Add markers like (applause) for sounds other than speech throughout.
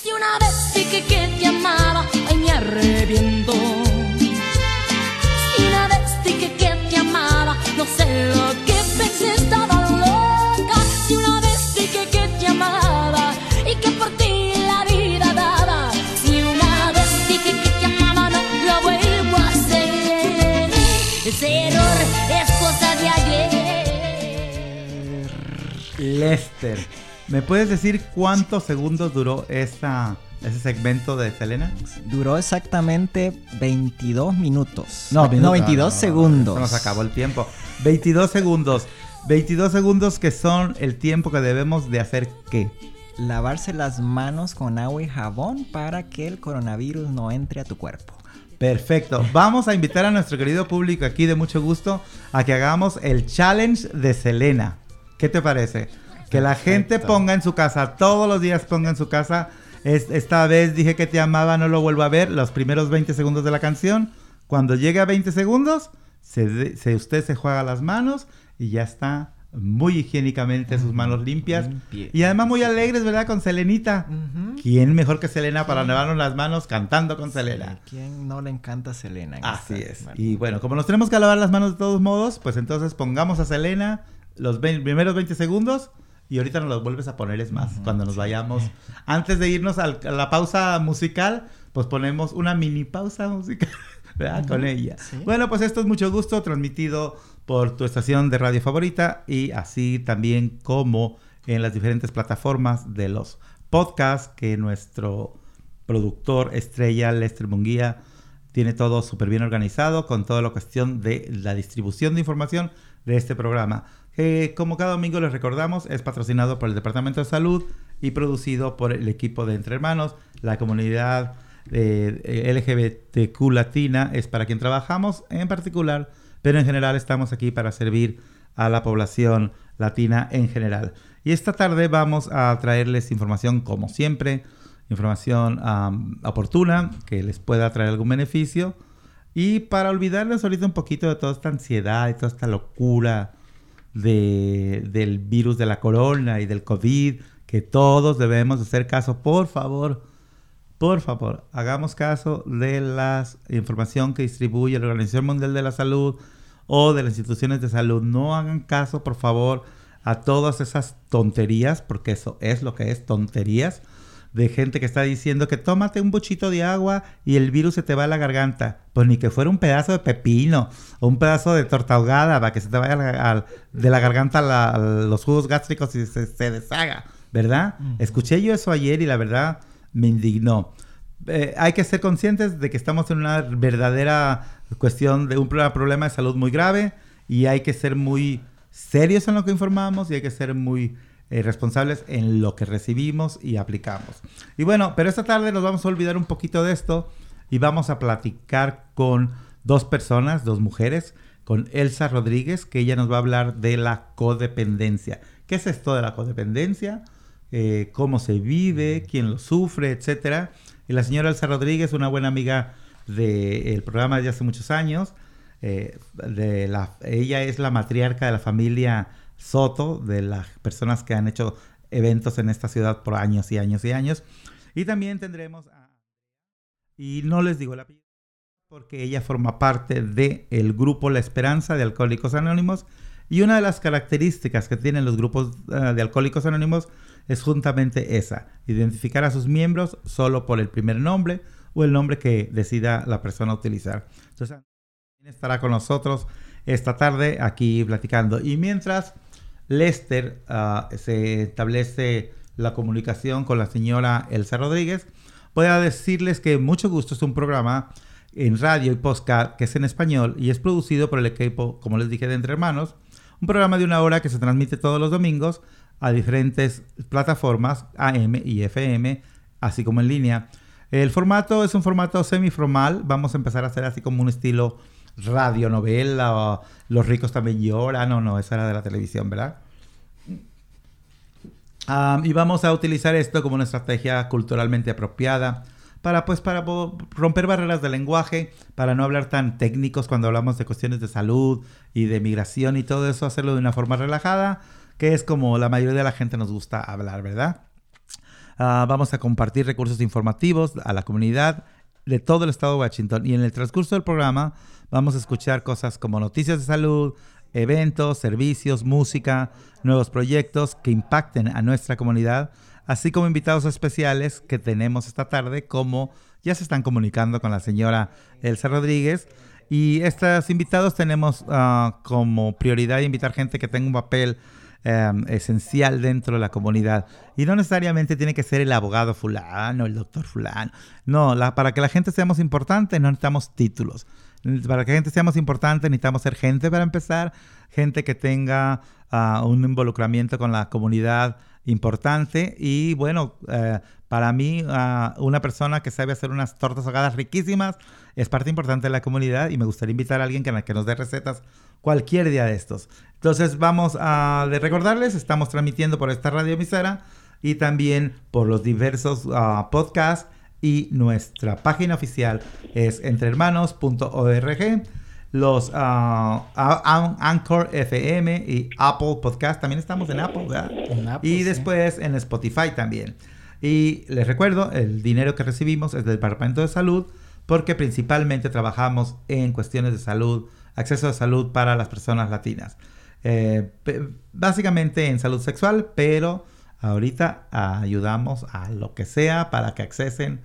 Si una vez dije que te amaba, ay me arrepiento. Si una vez dije que te amaba, no sé lo que pensé, estaba loca. Si una vez dije que te amaba y que por ti la vida daba. Si una vez dije que te amaba, no lo vuelvo a hacer. Ese error es cosa de ayer. Lester, ¿me puedes decir cuántos segundos duró esta, ese segmento de Selena? Duró exactamente 22 minutos. No, minutos, 22 no, no, segundos. Se nos acabó el tiempo. 22 segundos. 22 segundos que son el tiempo que debemos de hacer qué. Lavarse las manos con agua y jabón para que el coronavirus no entre a tu cuerpo. Perfecto. Vamos a invitar a nuestro querido público aquí de mucho gusto a que hagamos el challenge de Selena. ¿Qué te parece? Que la gente ponga en su casa, todos los días ponga en su casa. Es- esta vez dije que te amaba, no lo vuelvo a ver. Los primeros 20 segundos de la canción. Cuando llegue a 20 segundos, se usted se juega las manos y ya está muy higiénicamente sus manos limpias. Limpie- Y además muy alegres, ¿verdad? Con Selenita. ¿Quién mejor que Selena para lavarnos las manos cantando con Selena? ¿Quién no le encanta a Selena? en Así es. Y bueno, como nos tenemos que lavar las manos de todos modos, pues entonces pongamos a Selena los primeros 20 segundos y ahorita nos los vuelves a poner, es más, cuando nos vayamos. Antes de irnos al- a la pausa musical, pues ponemos una mini pausa musical, (laughs) ¿verdad? Con ella. sí. Bueno, pues esto es mucho gusto, transmitido por tu estación de radio favorita y así también como en las diferentes plataformas de los podcasts que nuestro productor estrella Lester Munguía tiene todo súper bien organizado con toda la cuestión de la distribución de información de este programa. Que como cada domingo les recordamos, es patrocinado por el Departamento de Salud y producido por el equipo de Entre Hermanos, la comunidad eh, LGBTQ latina es para quien trabajamos en particular, pero en general estamos aquí para servir a la población latina en general. Y esta tarde vamos a traerles información como siempre, información oportuna que les pueda traer algún beneficio y para olvidarles ahorita un poquito de toda esta ansiedad y toda esta locura de- del virus de la corona y del COVID, que todos debemos hacer caso, por favor, por favor, hagamos caso de la información que distribuye la Organización Mundial de la Salud o de las instituciones de salud. No hagan caso, por favor, a todas esas tonterías, porque eso es lo que es tonterías, de gente que está diciendo que tómate un buchito de agua y el virus se te va a la garganta. Pues ni que fuera un pedazo de pepino o un pedazo de torta ahogada para que se te vaya al- de la garganta la- a los jugos gástricos y se, se deshaga, ¿verdad? Escuché yo eso ayer y la verdad me indignó. Eh, hay que ser conscientes de que estamos en una verdadera cuestión de un pro- problema de salud muy grave y hay que ser muy serios en lo que informamos y hay que ser muy eh, responsables en lo que recibimos y aplicamos. Y bueno, pero esta tarde nos vamos a olvidar un poquito de esto y vamos a platicar con dos personas, dos mujeres, con Elsa Rodríguez, que ella nos va a hablar de la codependencia. ¿Qué es esto de la codependencia? Eh, ¿Cómo se vive? ¿Quién lo sufre? Etcétera. Y la señora Elsa Rodríguez, una buena amiga del programa desde hace muchos años. eh, de la, ella es la matriarca de la familia Soto, de las personas que han hecho eventos en esta ciudad por años y años y años. Y también tendremos a... Y no les digo el apellido porque ella forma parte del grupo La Esperanza de Alcohólicos Anónimos. Y una de las características que tienen los grupos eh, de Alcohólicos Anónimos es juntamente esa, identificar a sus miembros solo por el primer nombre o el nombre que decida la persona utilizar. Entonces, estará con nosotros esta tarde aquí platicando. Y mientras Lester ah, se establece la comunicación con la señora Elsa Rodríguez, voy a decirles que mucho gusto es un programa en radio y podcast que es en español y es producido por el equipo, como les dije, de Entre Hermanos, un programa de una hora que se transmite todos los domingos a diferentes plataformas AM y FM, así como en línea. El formato es un formato semiformal, vamos a empezar a hacer así como un estilo radionovela o Los ricos también lloran, no, no, esa era de la televisión, ¿verdad? Y vamos a utilizar esto como una estrategia culturalmente apropiada para pues para romper barreras de lenguaje, para no hablar tan técnicos cuando hablamos de cuestiones de salud y de migración y todo eso, hacerlo de una forma relajada, que es como la mayoría de la gente nos gusta hablar, ¿verdad? Ah, vamos a compartir recursos informativos a la comunidad de todo el estado de Washington. Y en el transcurso del programa vamos a escuchar cosas como noticias de salud, eventos, servicios, música, nuevos proyectos que impacten a nuestra comunidad, así como invitados especiales que tenemos esta tarde, como ya se están comunicando con la señora Elsa Rodríguez. Y estos invitados tenemos ah, como prioridad invitar gente que tenga un papel em, esencial dentro de la comunidad. Y no necesariamente tiene que ser el abogado fulano, el doctor fulano. No, para que la gente seamos importantes no necesitamos títulos. Para que la gente seamos importantes necesitamos ser gente para empezar, gente que tenga ah, un involucramiento con la comunidad importante y bueno, eh, para mí ah, una persona que sabe hacer unas tortas ahogadas riquísimas es parte importante de la comunidad y me gustaría invitar a alguien que, que nos dé recetas cualquier día de estos. Entonces vamos a recordarles, estamos transmitiendo por esta radio emisora y también por los diversos uh, podcasts y nuestra página oficial es entrehermanos.org. Los uh, Anchor FM y Apple Podcast, también estamos en Apple, ¿verdad? y después en Spotify también. Y les recuerdo, el dinero que recibimos es del Departamento de Salud porque principalmente trabajamos en cuestiones de salud, acceso a salud para las personas latinas. Eh, básicamente en salud sexual, pero Ahorita ayudamos a lo que sea para que accesen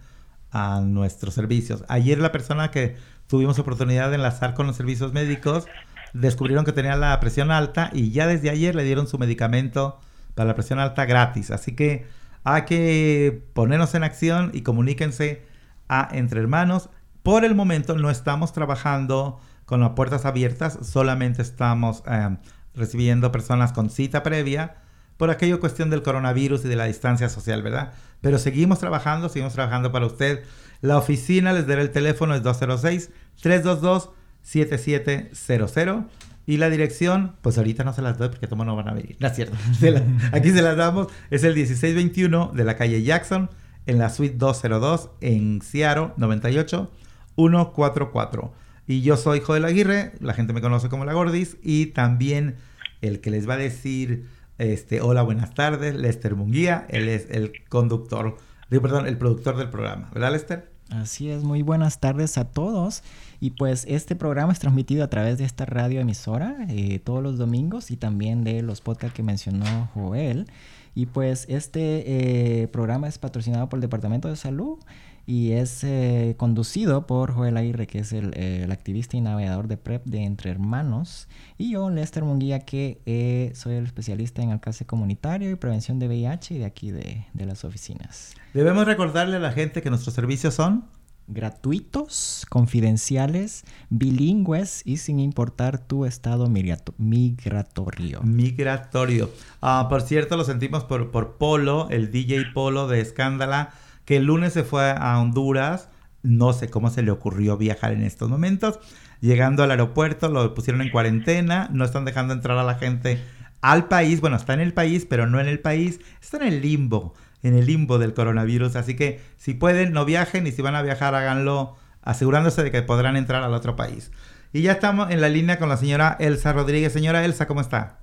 a nuestros servicios. Ayer la persona que tuvimos oportunidad de enlazar con los servicios médicos descubrieron que tenía la presión alta y ya desde ayer le dieron su medicamento para la presión alta gratis. Así que hay que ponernos en acción y comuníquense a Entre Hermanos. Por el momento no estamos trabajando con las puertas abiertas, solamente estamos eh, recibiendo personas con cita previa por aquella cuestión del coronavirus y de la distancia social, ¿verdad? Pero seguimos trabajando, seguimos trabajando para usted. La oficina, les daré el teléfono, es 206-322-7700. Y la dirección, pues ahorita no se las doy porque todos no van a venir. No es cierto. (laughs) aquí se las damos. Es el 1621 de la calle Jackson, en la suite 202, en Seattle, 98 144. Y yo soy Joel Aguirre, la gente me conoce como La Gordis, y también el que les va a decir este, hola, buenas tardes, Lester Munguía, él es el conductor, perdón, el productor del programa, ¿verdad Lester? Así es, muy buenas tardes a todos. Y pues este programa es transmitido a través de esta radio emisora eh, todos los domingos y también de los podcasts que mencionó Joel. Y pues este eh, programa es patrocinado por el Departamento de Salud y es eh, conducido por Joel Aguirre, que es el, activista y navegador de PrEP de Entre Hermanos, y yo, Lester Munguía, que eh, soy el especialista en alcance comunitario y prevención de VIH de aquí de, de las oficinas. Debemos recordarle a la gente que nuestros servicios son gratuitos, confidenciales, bilingües y sin importar tu estado migratorio. Migratorio. Ah, por cierto, lo sentimos por, por Polo, el DJ Polo de Escándala que el lunes se fue a Honduras. No sé cómo se le ocurrió viajar en estos momentos. Llegando al aeropuerto, lo pusieron en cuarentena. No están dejando entrar a la gente al país. Bueno, está en el país, pero no en el país. Está en el limbo, en el limbo del coronavirus. Así que si pueden, no viajen. Y si van a viajar, háganlo asegurándose de que podrán entrar al otro país. Y ya estamos en la línea con la señora Elsa Rodríguez. Señora Elsa, ¿cómo está?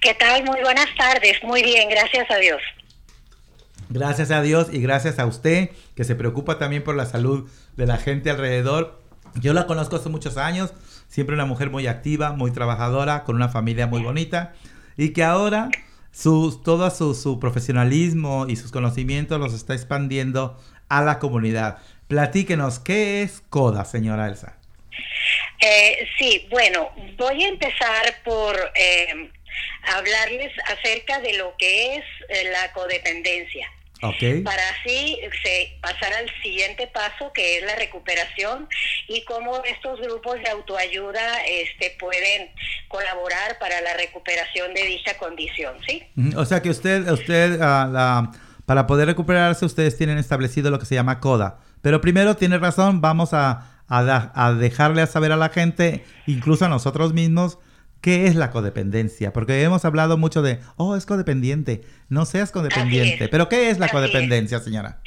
¿Qué tal? Muy buenas tardes. Muy bien, gracias a Dios. Gracias a Dios y gracias a usted que se preocupa también por la salud de la gente alrededor. Yo la conozco hace muchos años, siempre una mujer muy activa, muy trabajadora, con una familia muy bonita y que ahora su, todo su, profesionalismo y sus conocimientos los está expandiendo a la comunidad. Platíquenos, ¿qué es CODA, señora Elsa? Eh, sí, bueno, voy a empezar por eh, hablarles acerca de lo que es eh, la codependencia. Para así se, pasar al siguiente paso que es la recuperación y cómo estos grupos de autoayuda este, pueden colaborar para la recuperación de dicha condición, ¿sí? O sea que usted, usted ah, la, para poder recuperarse ustedes tienen establecido lo que se llama CODA. Pero primero tiene razón, vamos a, a, a dejarle a saber a la gente, incluso a nosotros mismos, ¿Qué es la codependencia? Porque hemos hablado mucho de, oh, es codependiente. No seas codependiente. Pero ¿qué es la codependencia, señora?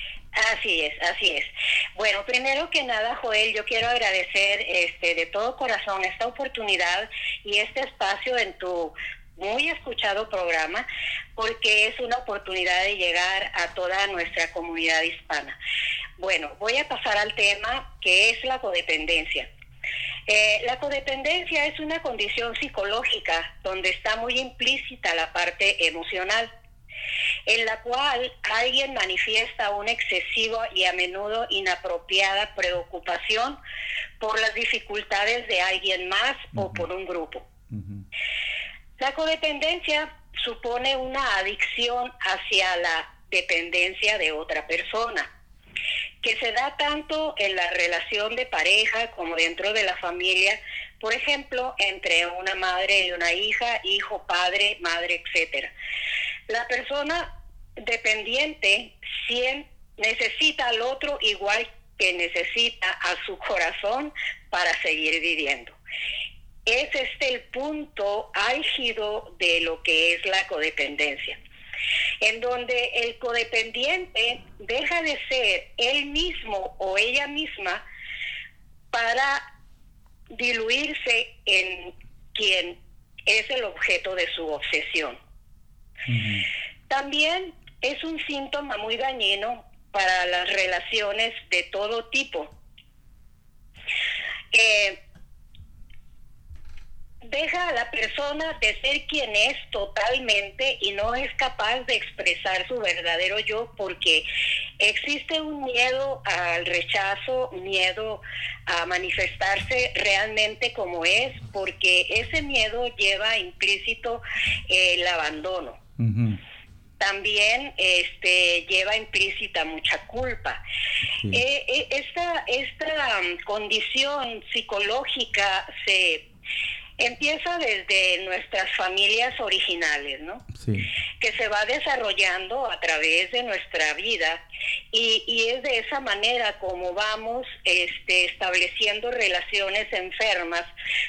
Así es, así es. Bueno, primero que nada, Joel, yo quiero agradecer este, de todo corazón esta oportunidad y este espacio en tu muy escuchado programa porque es una oportunidad de llegar a toda nuestra comunidad hispana. Bueno, voy a pasar al tema que es la codependencia. Eh, la codependencia es una condición psicológica donde está muy implícita la parte emocional, en la cual alguien manifiesta una excesiva y a menudo inapropiada preocupación por las dificultades de alguien más o por un grupo. La codependencia supone una adicción hacia la dependencia de otra persona, que se da tanto en la relación de pareja como dentro de la familia, por ejemplo, entre una madre y una hija, hijo, padre, madre, etcétera. La persona dependiente necesita al otro igual que necesita a su corazón para seguir viviendo. Es este el punto álgido de lo que es la codependencia, en donde el codependiente deja de ser él mismo o ella misma para diluirse en quien es el objeto de su obsesión. También es un síntoma muy dañino para las relaciones de todo tipo. Eh, deja a la persona de ser quien es totalmente y no es capaz de expresar su verdadero yo porque existe un miedo al rechazo, miedo a manifestarse realmente como es, porque ese miedo lleva implícito el abandono. También este, lleva implícita mucha culpa. Eh, eh, esta, esta um, condición psicológica se empieza desde nuestras familias originales, ¿no? Sí. Que se va desarrollando a través de nuestra vida y, y, es de esa manera como vamos este, estableciendo relaciones enfermas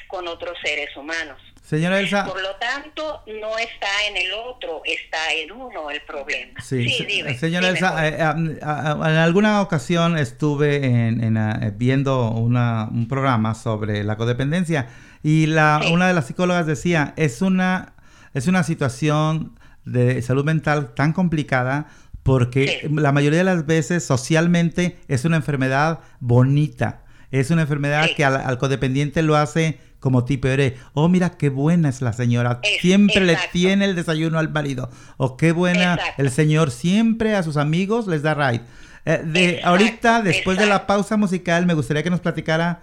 con otros seres humanos. Señora Elsa. Por lo tanto, no está en el otro, está en uno el problema. Sí, señora Elsa, eh, en alguna ocasión estuve en, eh, viendo una, un programa sobre la codependencia y la, una de las psicólogas decía, es una, es una situación de salud mental tan complicada porque la mayoría de las veces socialmente es una enfermedad bonita. Es una enfermedad que al, codependiente lo hace como tipo de, oh mira qué buena es la señora, siempre le tiene el desayuno al marido, o qué buena el señor siempre a sus amigos les da ride. Eh, de ahorita, después de la pausa musical, me gustaría que nos platicara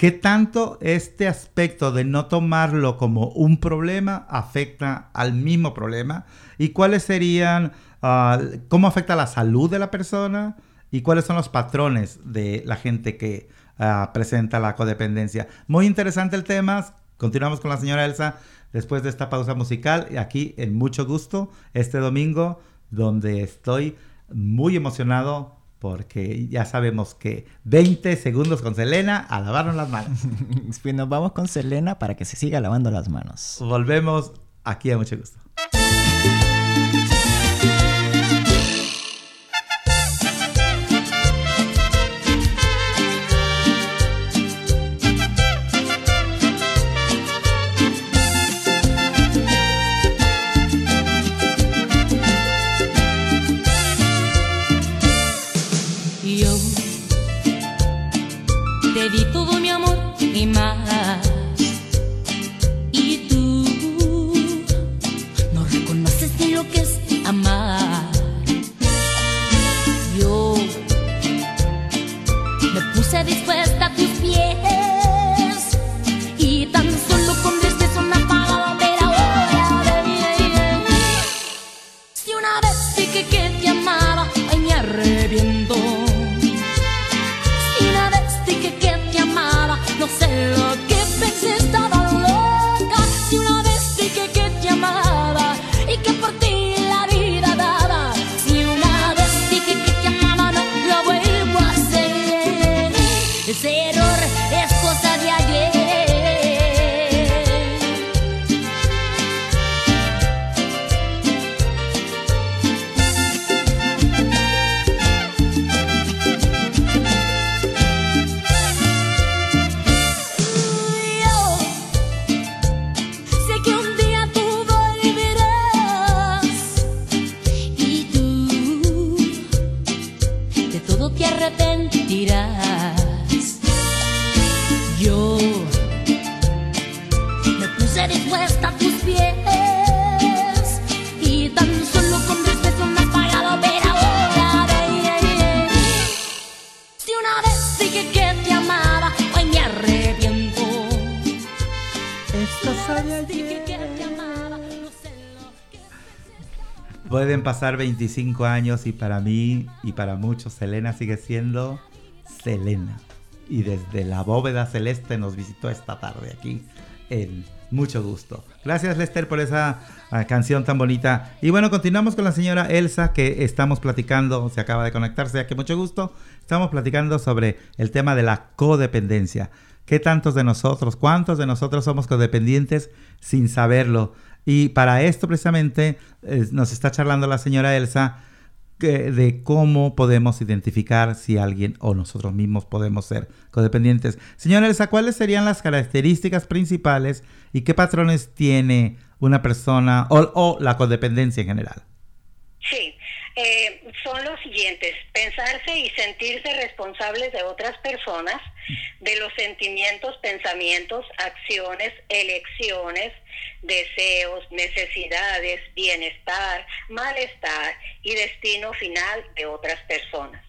¿Qué tanto este aspecto de no tomarlo como un problema afecta al mismo problema? ¿Y cuáles serían, ah, cómo afecta la salud de la persona? ¿Y cuáles son los patrones de la gente que ah, presenta la codependencia? Muy interesante el tema. Continuamos con la señora Elsa después de esta pausa musical. Y aquí, en mucho gusto, este domingo, donde estoy muy emocionado porque ya sabemos que 20 segundos con Selena a lavarnos las manos. (laughs) pues nos vamos con Selena para que se siga lavando las manos. Volvemos aquí a mucho gusto. No te arrepentirás. Yo me puse dispuesta a tus pies Pueden pasar 25 años y para mí y para muchos Selena sigue siendo Selena y desde la bóveda celeste nos visitó esta tarde aquí en mucho gusto. Gracias Lester por esa ah, canción tan bonita. Y bueno, continuamos con la señora Elsa que estamos platicando, se acaba de conectarse, aquí mucho gusto. Estamos platicando sobre el tema de la codependencia. ¿Qué tantos de nosotros, cuántos de nosotros somos codependientes sin saberlo? Y para esto precisamente eh, nos está charlando la señora Elsa de cómo podemos identificar si alguien o nosotros mismos podemos ser codependientes. Señora Elsa, ¿cuáles serían las características principales y qué patrones tiene una persona o, la codependencia en general? Sí, eh, son los siguientes, pensarse y sentirse responsables de otras personas, de los sentimientos, pensamientos, acciones, elecciones, deseos, necesidades, bienestar, malestar y destino final de otras personas.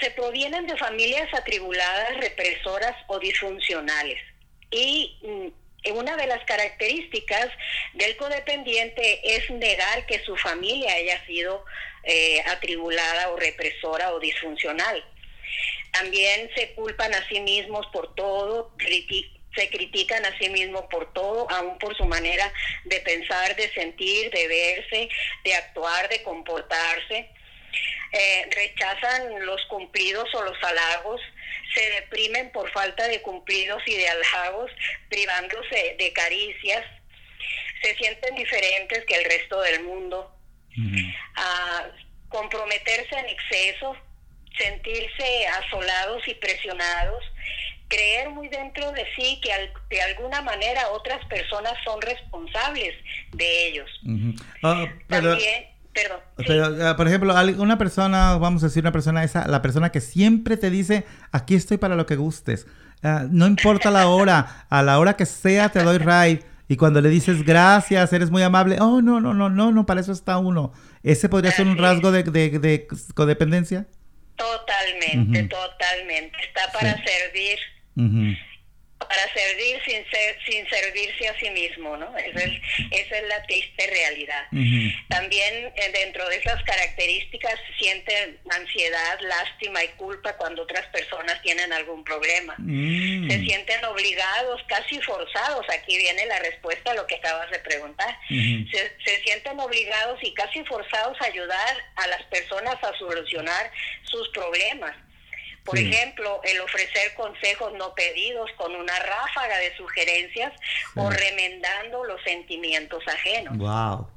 se provienen de familias atribuladas, represoras o disfuncionales. Y mm, una de las características del codependiente es negar que su familia haya sido eh, atribulada o represora o disfuncional. También se culpan a sí mismos por todo, se critican a sí mismos por todo, aún por su manera de pensar, de sentir, de verse, de actuar, de comportarse. Eh, rechazan los cumplidos o los halagos, se deprimen por falta de cumplidos y de halagos, privándose de caricias, se sienten diferentes que el resto del mundo, a comprometerse en exceso, sentirse asolados y presionados, creer muy dentro de sí que de alguna manera otras personas son responsables de ellos. Ah, También, Perdón. Pero, ah, por ejemplo, una persona, vamos a decir una persona esa, la persona que siempre te dice, aquí estoy para lo que gustes. Ah, no importa la hora, a la hora que sea te doy ride. Y cuando le dices gracias, eres muy amable, oh, no, no, no, no, no, para eso está uno. ¿Ese podría ser un rasgo de, de, codependencia? Totalmente, totalmente. Está para servir para servir sin ser, sin servirse a sí mismo, ¿no? Esa es, esa es la triste realidad. También eh, dentro de esas características se siente ansiedad, lástima y culpa cuando otras personas tienen algún problema. Mm. Se sienten obligados, casi forzados, aquí viene la respuesta a lo que acabas de preguntar. se, se sienten obligados y casi forzados a ayudar a las personas a solucionar sus problemas por ejemplo, el ofrecer consejos no pedidos con una ráfaga de sugerencias o remendando los sentimientos ajenos. Wow.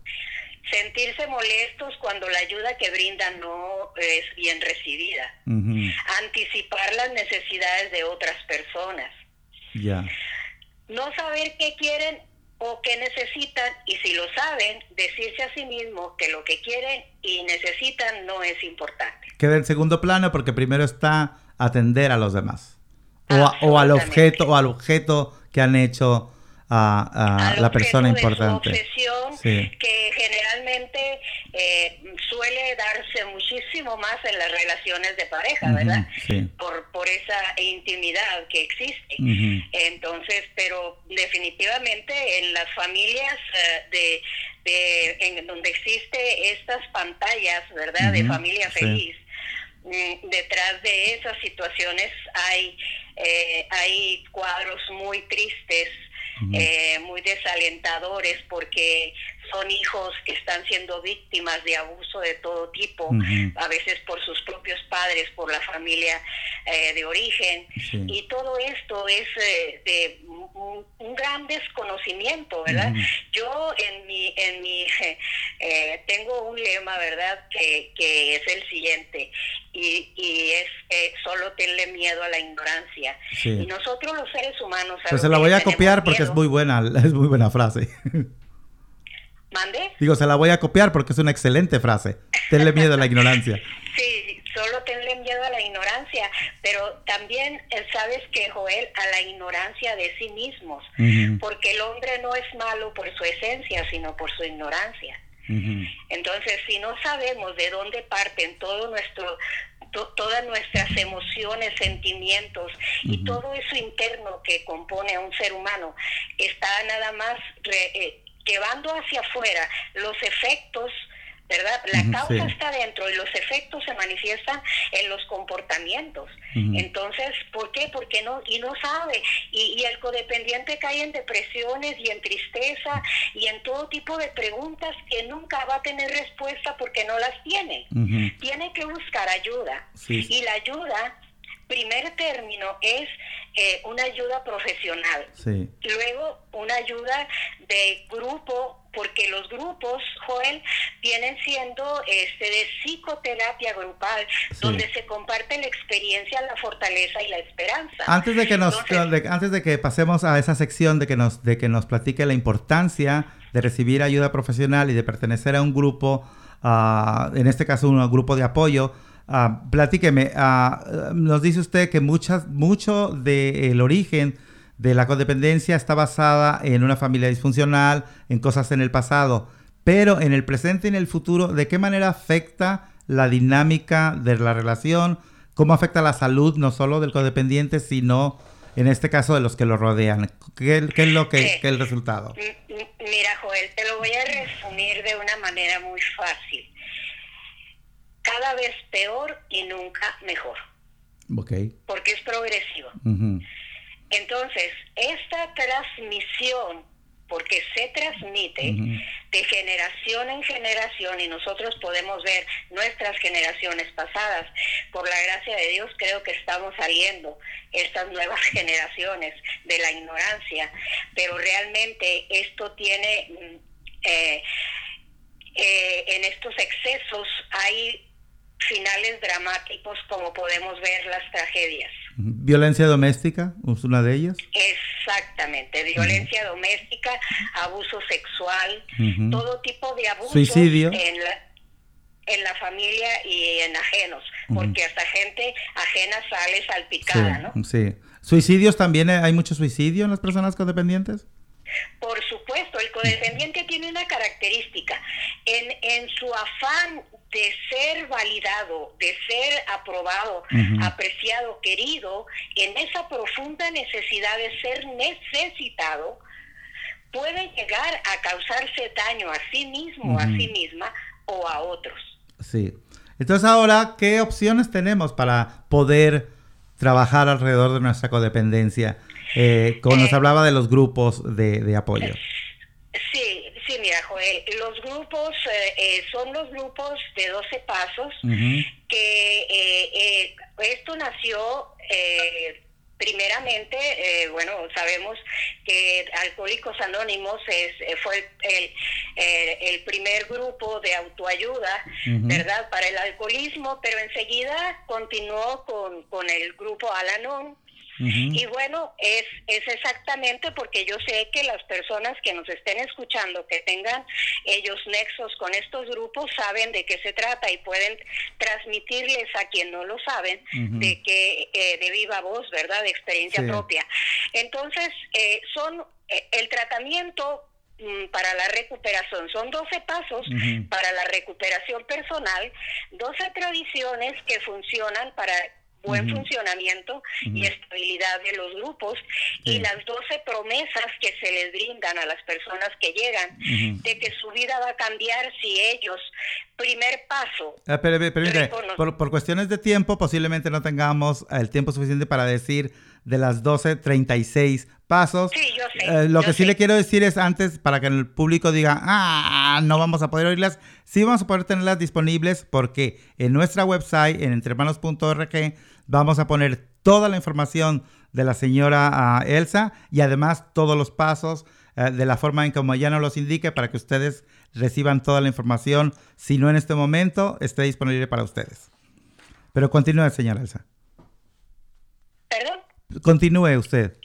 Sentirse molestos cuando la ayuda que brindan no es bien recibida. Anticipar las necesidades de otras personas. Ya. No saber qué quieren o qué necesitan y si lo saben, decirse a sí mismo que lo que quieren y necesitan no es importante. Queda en segundo plano porque primero está atender a los demás o, al objeto o al objeto que han hecho a, la persona importante. que generalmente eh, suele darse muchísimo más en las relaciones de pareja, ¿verdad? Por, por esa intimidad que existe. Entonces, pero definitivamente en las familias eh, de, en donde existe estas pantallas, ¿verdad? De familia feliz. Mm, detrás de esas situaciones hay, eh, hay cuadros muy tristes, eh, muy desalentadores, porque son hijos que están siendo víctimas de abuso de todo tipo, a veces por sus propios padres, por la familia eh, de origen. Y todo esto es eh, de un, gran desconocimiento, ¿verdad? Yo en mi, en mi (laughs) eh, tengo un lema, ¿verdad? Que, que es el siguiente, y, y es solo tenle miedo a la ignorancia. Y nosotros los seres humanos... Pues se la voy a copiar porque es muy buena, (laughs) es muy buena frase. ¿Mande? Digo, se la voy a copiar porque es una excelente frase. tenle miedo a la ignorancia. (laughs) Sí, solo tenle miedo a la ignorancia, pero también eh, sabes que Joel, a la ignorancia de sí mismos, porque el hombre no es malo por su esencia, sino por su ignorancia. Entonces, si no sabemos de dónde parten todo nuestro todas nuestras emociones, sentimientos y todo eso interno que compone a un ser humano está nada más eh, llevando hacia afuera los efectos ¿verdad? La causa está dentro y los efectos se manifiestan en los comportamientos. Entonces, ¿por qué? Porque no, y no sabe. Y, el codependiente cae en depresiones y en tristeza y en todo tipo de preguntas que nunca va a tener respuesta porque no las tiene. Tiene que buscar ayuda. Y la ayuda primer término es eh, una ayuda profesional. Luego, una ayuda de grupo, porque los grupos, Joel, vienen siendo este, de psicoterapia grupal, donde se comparte la experiencia, la fortaleza y la esperanza. Antes de que nos, antes de que pasemos a esa sección de que nos, de que nos platique la importancia de recibir ayuda profesional y de pertenecer a un grupo, uh, en este caso un grupo de apoyo, Uh, platíqueme, uh, nos dice usted que muchas, mucho del origen de la codependencia está basada en una familia disfuncional, en cosas en el pasado, pero en el presente y en el futuro, ¿de qué manera afecta la dinámica de la relación? ¿Cómo afecta la salud no solo del codependiente, sino en este caso de los que lo rodean? ¿Qué, es lo que, es el resultado? Mira, Joel, te lo voy a resumir de una manera muy fácil cada vez peor y nunca mejor. Okay. Porque es progresivo. Entonces, esta transmisión, porque se transmite de generación en generación y nosotros podemos ver nuestras generaciones pasadas, por la gracia de Dios creo que estamos saliendo estas nuevas (laughs) generaciones de la ignorancia, pero realmente esto tiene... Mm, eh, eh, en estos excesos hay finales dramáticos como podemos ver las tragedias. ¿Violencia doméstica es una de ellas? Exactamente, violencia doméstica, abuso sexual, todo tipo de abusos Suicidio. En la, en la familia y en ajenos, porque hasta gente ajena sale salpicada, ¿no? Sí. ¿Suicidios también? ¿Hay mucho suicidio en las personas codependientes? Por supuesto, el codependiente tiene una característica. En, en su afán de ser validado, de ser aprobado, apreciado, querido, en esa profunda necesidad de ser necesitado, puede llegar a causarse daño a sí mismo, a sí misma o a otros. Sí. Entonces ahora, ¿qué opciones tenemos para poder trabajar alrededor de nuestra codependencia? Eh, como nos eh, hablaba de los grupos de, de apoyo. Sí, sí, mira, Joel, los grupos eh, son los grupos de 12 pasos que esto nació primeramente, bueno, sabemos que Alcohólicos Anónimos es, fue el, el, primer grupo de autoayuda, ¿verdad?, para el alcoholismo, pero enseguida continuó con, con el grupo Alanon, y bueno, es, es exactamente porque yo sé que las personas que nos estén escuchando, que tengan ellos nexos con estos grupos, saben de qué se trata y pueden transmitirles a quien no lo saben de que eh, de viva voz, ¿verdad? De experiencia propia. Entonces, eh, son eh, el tratamiento mm, para la recuperación. Son 12 pasos para la recuperación personal, 12 tradiciones que funcionan para buen funcionamiento y estabilidad de los grupos y las 12 promesas que se les brindan a las personas que llegan de que su vida va a cambiar si ellos, primer paso. Ah, por, por, cuestiones de tiempo posiblemente no tengamos el tiempo suficiente para decir de las 12, 36 pasos. Sí, yo sé. Eh, lo que sí le quiero decir es antes, para que el público diga, ah, no vamos a poder oírlas, sí vamos a poder tenerlas disponibles porque en nuestra website, en entremanos.org, vamos a poner toda la información de la señora ah, Elsa y además todos los pasos eh, de la forma en como ella nos los indique para que ustedes reciban toda la información, si no en este momento, esté disponible para ustedes. Pero continúe, señora Elsa. ¿Perdón? Continúe usted.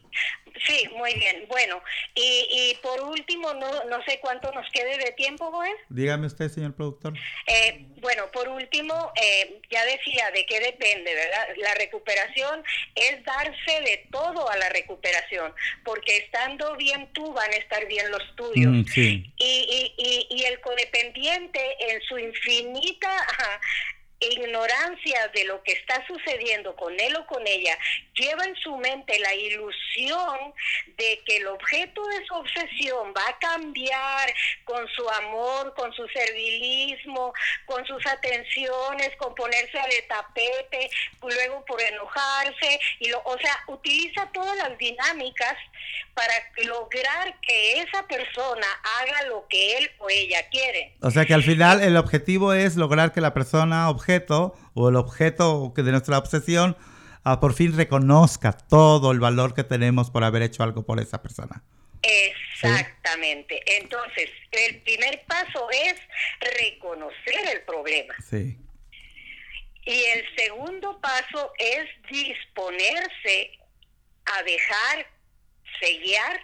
Sí, muy bien. Bueno, y, y por último, no, no sé cuánto nos quede de tiempo, Joel. Dígame usted, señor productor. Eh, bueno, por último, eh, ya decía de qué depende, ¿verdad? La recuperación es darse de todo a la recuperación, porque estando bien tú van a estar bien los tuyos. Mm, sí. y, y, y, y el codependiente en su infinita ignorancia de lo que está sucediendo con él o con ella, lleva en su mente la ilusión de que el objeto de su obsesión va a cambiar con su amor, con su servilismo, con sus atenciones, con ponerse de tapete, luego por enojarse, y lo, o sea, utiliza todas las dinámicas para lograr que esa persona haga lo que él o ella quiere. O sea que al final el objetivo es lograr que la persona objeto o el objeto de nuestra obsesión uh, por fin reconozca todo el valor que tenemos por haber hecho algo por esa persona. Exactamente. ¿Sí? Entonces, el primer paso es reconocer el problema. Sí. Y el segundo paso es disponerse a dejar sellar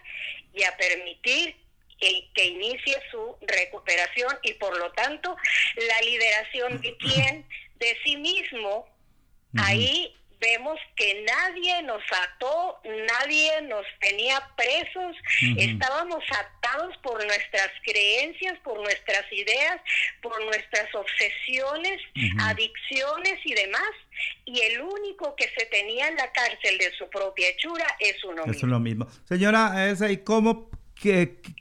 y a permitir que, que, inicie su recuperación y por lo tanto la liberación de (clears throat) quién, de sí mismo. Uh -huh. Ahí vemos que nadie nos ató, nadie nos tenía presos, uh -huh. estábamos atados por nuestras creencias, por nuestras ideas, por nuestras obsesiones, uh -huh. adicciones y demás. Y el único que se tenía en la cárcel de su propia hechura es uno mismo. Es uno mismo. Señora, ¿y cómo,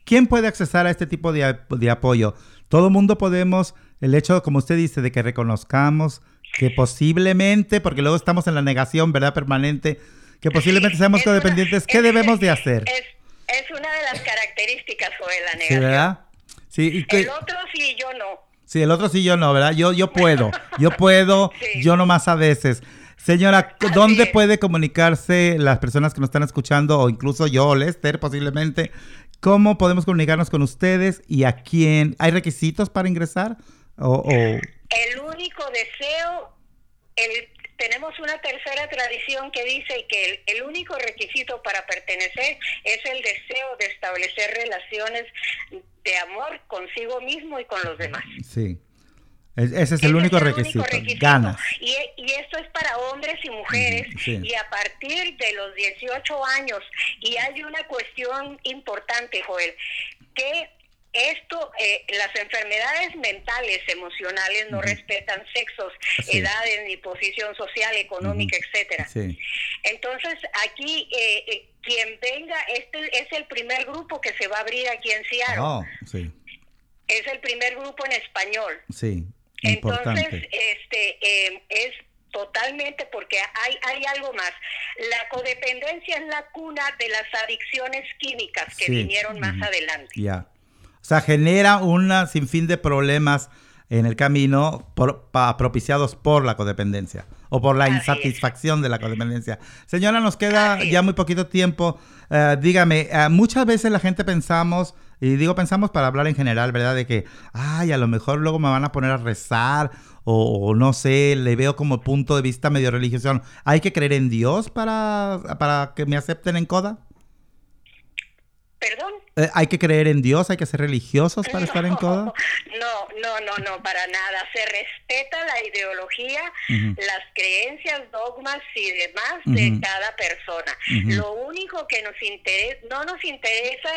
quién puede accesar a este tipo de, de apoyo? Todo mundo podemos, el hecho, como usted dice, de que reconozcamos que posiblemente, porque luego estamos en la negación, ¿verdad? Permanente, que posiblemente seamos codependientes, ¿qué debemos de hacer? Es, es, una de las características de la negación. ¿Sí, verdad? Sí, y que, el otro sí, yo no. Sí, el otro sí, yo no, ¿verdad? Yo, yo puedo, yo puedo, (laughs) sí. yo nomás a veces. Señora, ¿dónde puede comunicarse las personas que nos están escuchando, o incluso yo, Lester, posiblemente? ¿Cómo podemos comunicarnos con ustedes y a quién? ¿Hay requisitos para ingresar? O, o... El único deseo, el, tenemos una tercera tradición que dice que el, el, único requisito para pertenecer es el deseo de establecer relaciones de amor consigo mismo y con los demás. Sí. Ese es el, Ese único, es el requisito. único, requisito. Ganas. Y, y, esto es para hombres y mujeres. Sí. Y a partir de los 18 años, y hay una cuestión importante, Joel, que esto, eh, las enfermedades mentales, emocionales, no uh -huh. respetan sexos, edades, ni posición social, económica, uh -huh. etcétera. Sí. Entonces, aquí, eh, eh, quien venga, este es el primer grupo que se va a abrir aquí en Seattle. Oh, sí. Es el primer grupo en español. Sí. Importante. Entonces, este, es totalmente porque hay, hay algo más. La codependencia es la cuna de las adicciones químicas que sí. vinieron más uh -huh. adelante. Ya. Yeah. O sea, genera un sinfín de problemas en el camino por, pa, propiciados por la codependencia o por la Así insatisfacción es. de la codependencia. Señora, nos queda Así ya muy poquito tiempo. Uh, dígame, uh, muchas veces la gente pensamos, y digo pensamos para hablar en general, ¿verdad? De que, ay, a lo mejor luego me van a poner a rezar o, no sé, le veo como punto de vista medio religioso. ¿Hay que creer en Dios para, para que me acepten en CODA? ¿Perdón? Eh, ¿Hay que creer en Dios? ¿Hay que ser religiosos para no, estar en CODA? No, no, no, no, para nada. Se respeta la ideología, uh -huh. las creencias, dogmas y demás uh -huh. de cada persona. Uh -huh. Lo único que nos interesa, no nos interesa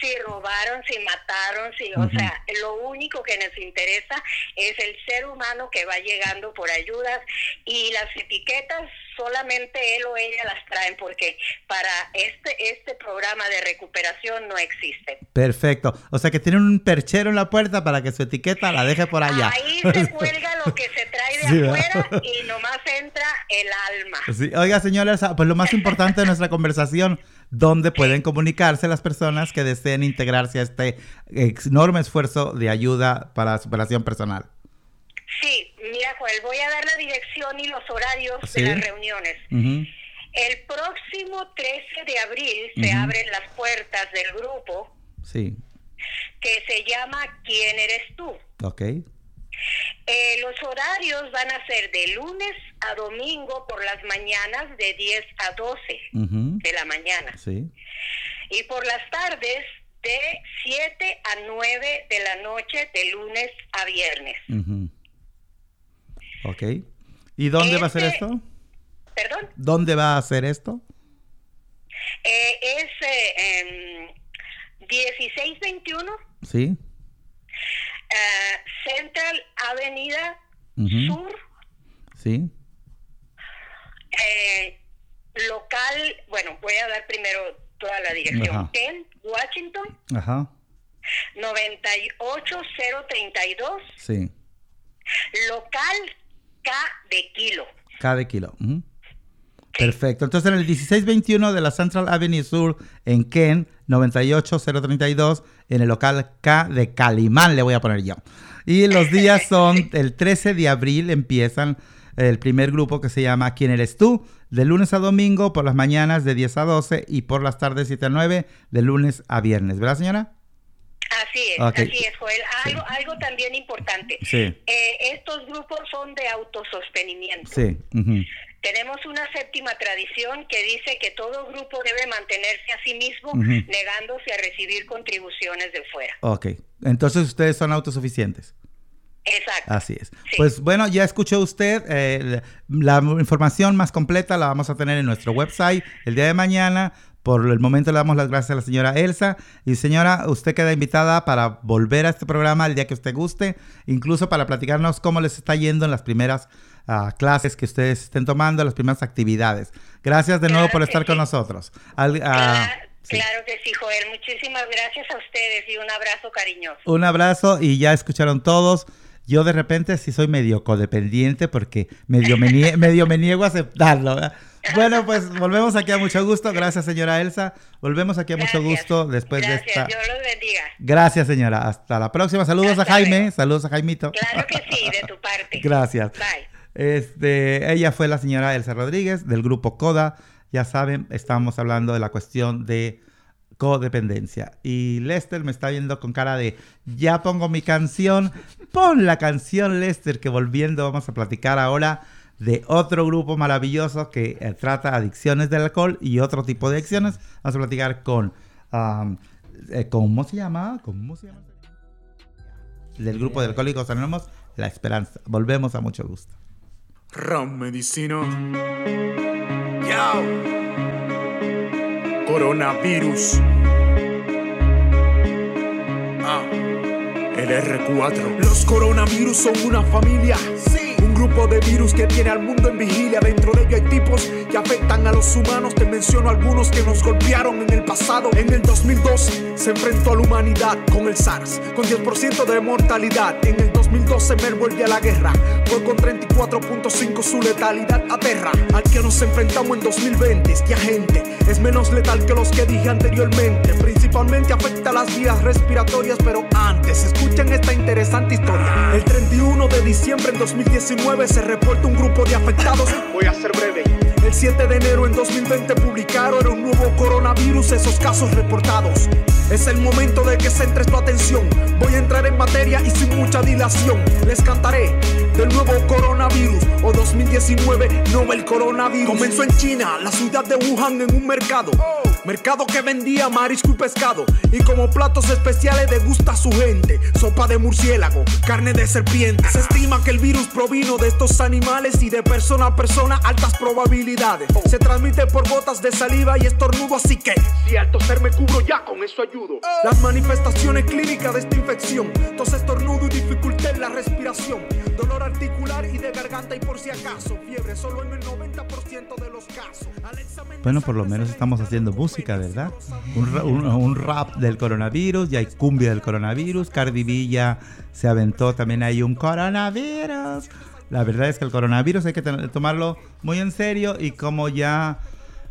si robaron, si mataron, si, o sea, lo único que nos interesa es el ser humano que va llegando por ayudas y las etiquetas solamente él o ella las traen porque para este este programa de recuperación no existe. Perfecto. O sea que tienen un perchero en la puerta para que su etiqueta la deje por allá. Ahí se (laughs) cuelga lo que se trae de sí, afuera ¿verdad? (laughs) y nomás entra el alma. Sí. Oiga, señores, pues lo más importante de (laughs) nuestra conversación, ¿dónde pueden comunicarse las personas que deseen integrarse a este enorme esfuerzo de ayuda para superación personal? Sí, mira, Joel, voy a dar la dirección y los horarios ¿Sí? de las reuniones. Uh -huh. El próximo 13 de abril uh -huh. se abren las puertas del grupo. Sí. Que se llama ¿Quién eres tú? Ok. Eh, los horarios van a ser de lunes a domingo por las mañanas de 10 a 12 uh -huh. de la mañana. Sí. Y por las tardes de 7 a 9 de la noche de lunes a viernes. Ok. ¿Y dónde va a ser este esto? ¿Perdón? ¿Dónde va a ser esto? Eh, es eh, 1621. Sí. Uh, Central Avenida Sur. Sí. Eh, local, bueno, voy a dar primero toda la dirección. En Washington. Ajá. 98032. Sí. Local K de kilo. K de kilo. Perfecto. Entonces en el 1621 de la Central Avenue Sur en Ken, 98032, en el local K de Calimán, le voy a poner yo. Y los días (laughs) son el 13 de abril empiezan el primer grupo que se llama ¿Quién eres tú? De lunes a domingo, por las mañanas de 10 a 12 y por las tardes 7 a 9, de lunes a viernes. ¿Verdad, señora? Así es, así es, Joel. Algo, algo también importante. Sí. Eh, estos grupos son de autosostenimiento. Sí. Tenemos una séptima tradición que dice que todo grupo debe mantenerse a sí mismo negándose a recibir contribuciones de fuera. Ok, entonces ustedes son autosuficientes. Exacto. Así es. Pues bueno, ya escuchó usted eh, la información más completa la vamos a tener en nuestro website el día de mañana. Por el momento le damos las gracias a la señora Elsa. Y señora, usted queda invitada para volver a este programa el día que usted guste, incluso para platicarnos cómo les está yendo en las primeras uh, clases que ustedes estén tomando, las primeras actividades. Gracias de nuevo por estar con nosotros. Al, uh, claro, sí. claro que sí, Joel. Muchísimas gracias a ustedes y un abrazo cariñoso. Un abrazo y ya escucharon todos. Yo de repente sí soy medio codependiente porque medio me, (laughs) medio me niego a aceptarlo. ¿verdad? Bueno, pues volvemos aquí a mucho gusto. Gracias, señora Elsa. Volvemos aquí a mucho gusto después de esta. Dios los bendiga. Gracias, señora. Hasta la próxima. Saludos Hasta a Jaime. Luego. Saludos a Jaimito. Claro que sí, de tu parte. Gracias. Bye. Este, ella fue la señora Elsa Rodríguez del grupo CODA. Ya saben, estamos hablando de la cuestión de codependencia. Y Lester me está viendo con cara de, ya pongo mi canción. Pon la canción, Lester, que volviendo vamos a platicar ahora de otro grupo maravilloso que eh, trata adicciones del alcohol y otro tipo de adicciones. Vamos a platicar con, um, ¿cómo se llama? ¿Cómo se llama? Del grupo de alcohólicos anónimos, La Esperanza. Volvemos a mucho gusto. Ram Medicino. Yao. Coronavirus. Ah. El R4. Los coronavirus son una familia. Sí. Grupo de virus que tiene al mundo en vigilia. Dentro de ello hay tipos que afectan a los humanos. Te menciono algunos que nos golpearon en el pasado. En el 2002 se enfrentó a la humanidad con el SARS, con 10% de mortalidad. En el 2012 Mer vuelve a la guerra. Fue con 34.5 su letalidad aterra. Al que nos enfrentamos en 2020 este agente es menos letal que los que dije anteriormente. Principalmente afecta las vías respiratorias, pero antes escuchen esta interesante historia. El 31 de diciembre en 2019 se reporta un grupo de afectados. Voy a ser breve. El 7 de enero en 2020 publicaron un nuevo coronavirus, esos casos reportados. Es el momento de que centres tu atención. Voy a entrar en materia y sin mucha dilación. Les cantaré del nuevo coronavirus o 2019 novel coronavirus. Comenzó en China, la ciudad de Wuhan, en un mercado. Mercado que vendía marisco y pescado. Y como platos especiales degusta a su gente. Sopa de murciélago, carne de serpiente. Se estima que el virus provino de estos animales y de persona a persona altas probabilidades. Se transmite por gotas de saliva y estornudo, así que si al toser me cubro ya con eso ayudo. Las manifestaciones clínicas de esta infección. Tos, estornudo y dificultad en la respiración. Dolor articular y de garganta y por si acaso fiebre solo en el 90% de los casos. Bueno, por lo menos estamos haciendo música, ¿verdad? Un, un, un, rap del coronavirus, ya hay cumbia del coronavirus, Cardi ya se aventó también hay un coronavirus. La verdad es que el coronavirus hay que tomarlo muy en serio y como ya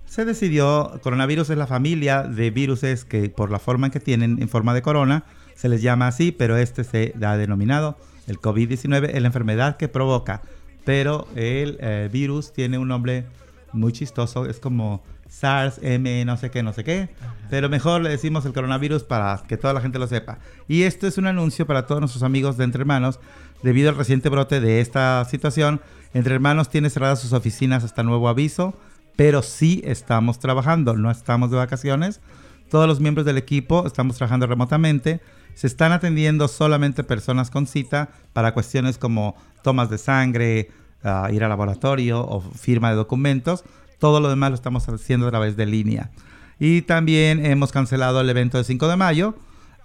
se decidió, coronavirus es la familia de viruses que por la forma en que tienen en forma de corona, se les llama así, pero este se ha denominado el COVID-19, es la enfermedad que provoca. Pero el eh, virus tiene un nombre muy chistoso, es como SARS, M, no sé qué, no sé qué. Pero mejor le decimos el coronavirus para que toda la gente lo sepa. Y esto es un anuncio para todos nuestros amigos de Entre Hermanos. Debido al reciente brote de esta situación, Entre Hermanos tiene cerradas sus oficinas hasta nuevo aviso, pero sí estamos trabajando, no estamos de vacaciones. todos los miembros del equipo estamos trabajando remotamente. Se están atendiendo solamente personas con cita para cuestiones como tomas de sangre, ah, ir al laboratorio o firma de documentos. Todo lo demás lo estamos haciendo a través de línea. Y también hemos cancelado el evento del 5 de mayo,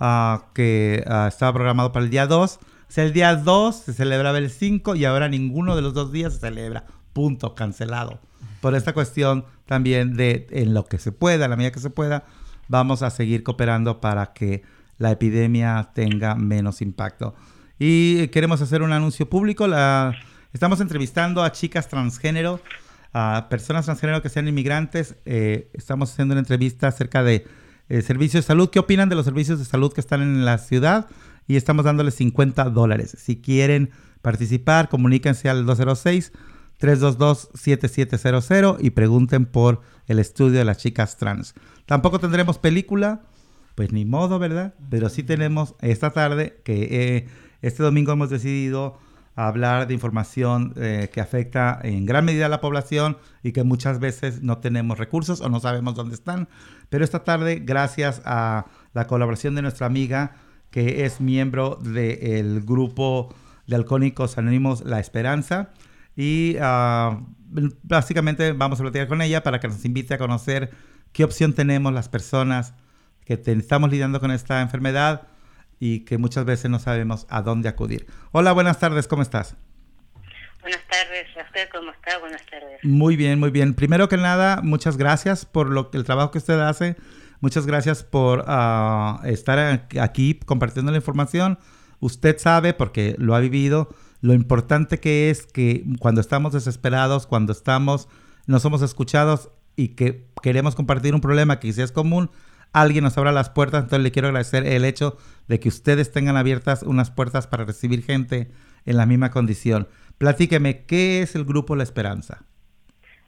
ah, que ah, estaba programado para el día 2. O sea, el día 2 se celebraba el 5 y ahora ninguno de los dos días se celebra. Punto, cancelado. Por esta cuestión también de en lo que se pueda, en la medida que se pueda, vamos a seguir cooperando para que la epidemia tenga menos impacto. Y queremos hacer un anuncio público. Estamos entrevistando a chicas transgénero, a personas transgénero que sean inmigrantes. Eh, estamos haciendo una entrevista acerca de eh, servicios de salud. ¿Qué opinan de los servicios de salud que están en la ciudad? Y estamos dándoles 50 dólares. Si quieren participar, comuníquense al 206 322-7700 y pregunten por el estudio de las chicas trans. Tampoco tendremos película, pues ni modo, ¿verdad? Pero sí tenemos esta tarde, que eh, este domingo hemos decidido hablar de información eh, que afecta en gran medida a la población y que muchas veces no tenemos recursos o no sabemos dónde están. Pero esta tarde, gracias a la colaboración de nuestra amiga, que es miembro del grupo de Alcohólicos Anónimos La Esperanza, y uh, básicamente vamos a platicar con ella para que nos invite a conocer qué opción tenemos las personas que estamos lidiando con esta enfermedad y que muchas veces no sabemos a dónde acudir. Hola, buenas tardes, ¿cómo estás? Buenas tardes, usted cómo está? Buenas tardes. Muy bien, muy bien. Primero que nada, muchas gracias por lo, el trabajo que usted hace. Muchas gracias por uh, estar aquí compartiendo la información. Usted sabe, porque lo ha vivido, lo importante que es que cuando estamos desesperados, cuando estamos, no somos escuchados y que queremos compartir un problema que quizás es común, alguien nos abra las puertas. Entonces le quiero agradecer el hecho de que ustedes tengan abiertas unas puertas para recibir gente en la misma condición. Platíqueme, ¿qué es el Grupo La Esperanza?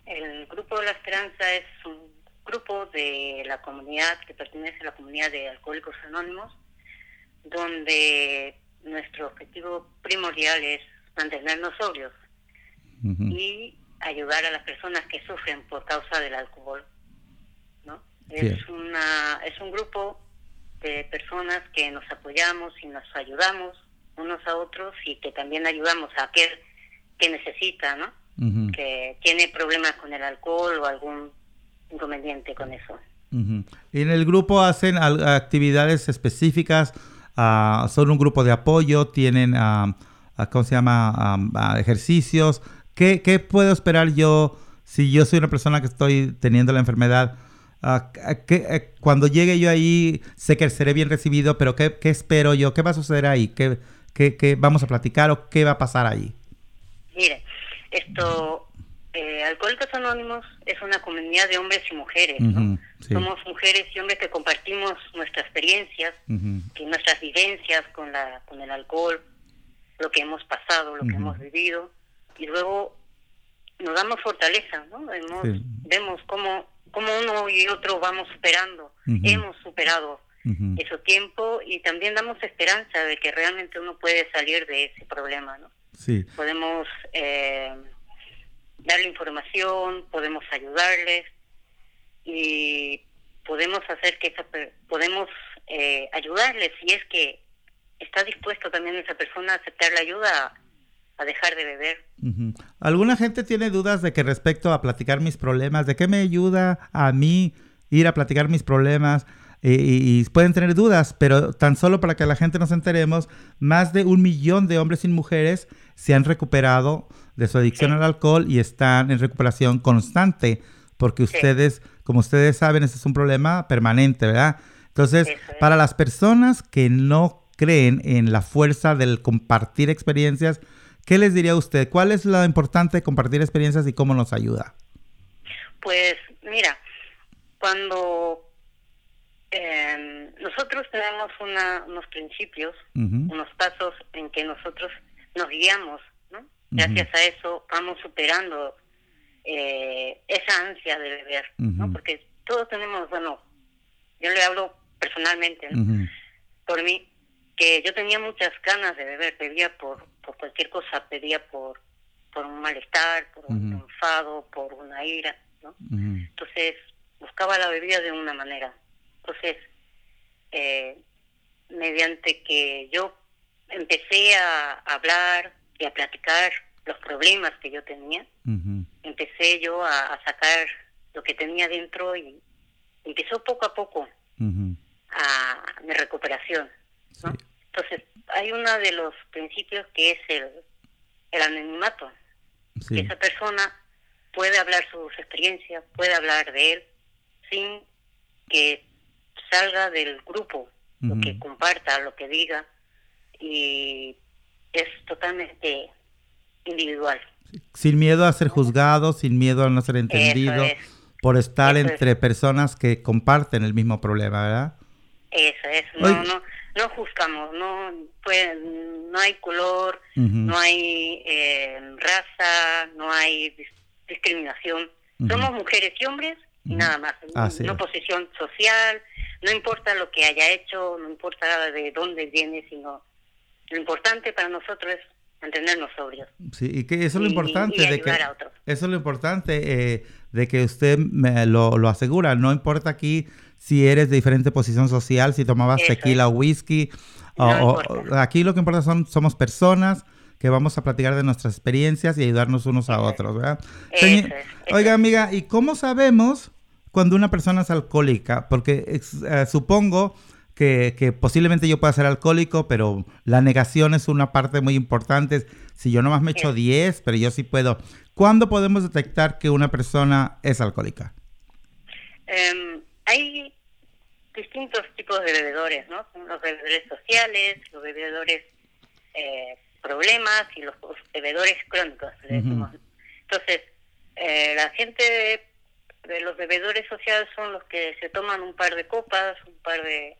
El Grupo La Esperanza es un grupo de la comunidad que pertenece a la comunidad de Alcohólicos Anónimos, donde nuestro objetivo primordial es mantenernos sobrios y ayudar a las personas que sufren por causa del alcohol. Es, una, es un grupo de personas que nos apoyamos y nos ayudamos unos a otros y que también ayudamos a aquel que necesita, ¿no? que tiene problemas con el alcohol o algún inconveniente con eso. ¿Y en el grupo hacen actividades específicas son un grupo de apoyo, tienen, ¿cómo se llama?, ejercicios. ¿Qué, ¿Qué, puedo esperar yo si yo soy una persona que estoy teniendo la enfermedad? Eh, cuando llegue yo ahí, sé que seré bien recibido, pero ¿qué, ¿qué, espero yo? ¿Qué va a suceder ahí? ¿Qué, qué, qué vamos a platicar o qué va a pasar ahí? Mire, esto eh, Alcohólicos Anónimos es una comunidad de hombres y mujeres. Somos mujeres y hombres que compartimos nuestras experiencias, y nuestras vivencias con, la, con el alcohol, lo que hemos pasado, lo que hemos vivido, y luego nos damos fortaleza, ¿no? Vemos, cómo, cómo uno y otro vamos superando, hemos superado ese tiempo y también damos esperanza de que realmente uno puede salir de ese problema, ¿no? Sí. Podemos... Eh, darle información, podemos ayudarles y podemos hacer que esa podemos eh, ayudarles si es que está dispuesto también esa persona a aceptar la ayuda a, dejar de beber. ¿Alguna gente tiene dudas de que respecto a platicar mis problemas, de qué me ayuda a mí ir a platicar mis problemas? y, pueden tener dudas, pero tan solo para que la gente nos enteremos, más de un millón de hombres y mujeres se han recuperado de su adicción al alcohol y están en recuperación constante, porque ustedes, como ustedes saben, ese es un problema permanente, ¿verdad? Entonces, para las personas que no creen en la fuerza del compartir experiencias, ¿qué les diría usted? ¿Cuál es lo importante de compartir experiencias y cómo nos ayuda? Pues mira, cuando eh, nosotros tenemos unos principios, unos pasos en que nosotros nos guiamos Gracias a eso vamos superando eh, esa ansia de beber, ¿no? Porque todos tenemos, bueno, yo le hablo personalmente, por mí, que yo tenía muchas ganas de beber, pedía por, por cualquier cosa, pedía por, por un malestar, por un enfado, por una ira, ¿no? Entonces buscaba la bebida de una manera. Entonces, eh, mediante que yo empecé a hablar y a platicar los problemas que yo tenía, empecé yo a, sacar lo que tenía dentro y empezó poco a poco a mi recuperación. Entonces, hay uno de los principios que es el, el anonimato. Que esa persona puede hablar sus experiencias, puede hablar de él sin que salga del grupo, lo que comparta, lo que diga, y es totalmente individual. Sin miedo a ser juzgado, sin miedo a no ser entendido, por estar entre personas que comparten el mismo problema, ¿verdad? Eso es, no, no, no juzgamos, no, pues, no hay color, no hay eh, raza, no hay discriminación. Somos mujeres y hombres y nada más. no posición social, no importa lo que haya hecho, no importa de dónde viene, sino lo importante para nosotros es mantenernos sobrios. Sí, y que eso es lo importante de que eso es lo importante eh, de que usted me lo, lo asegura. No importa aquí si eres de diferente posición social, si tomabas tequila o whisky. o, aquí lo que importa son somos personas que vamos a platicar de nuestras experiencias y ayudarnos unos a otros, ¿verdad? Oiga, amiga, ¿y cómo sabemos cuando una persona es alcohólica? Porque eh, supongo que, que, posiblemente yo pueda ser alcohólico, pero la negación es una parte muy importante. Si yo nomás me echo 10, pero yo sí puedo. ¿Cuándo podemos detectar que una persona es alcohólica? Um hay distintos tipos de bebedores, ¿no? Los bebedores sociales, los bebedores eh, problemas y los bebedores crónicos. Entonces, eh, la gente de, los bebedores sociales son los que se toman un par de copas, un par de,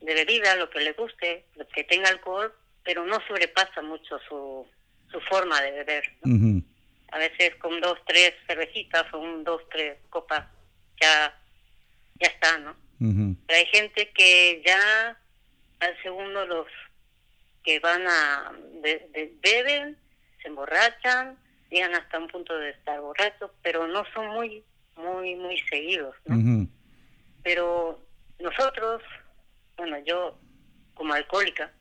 de bebidas, lo que les guste, lo que tenga alcohol, pero no sobrepasa mucho su, su forma de beber. A veces con dos, tres cervecitas o un, dos, tres copas ya ya está, ¿no? Pero hay gente que ya al segundo los que van a beben, se emborrachan, llegan hasta un punto de estar borrachos, pero no son muy, muy, muy seguidos, ¿no? Pero nosotros, bueno, yo como alcohólica,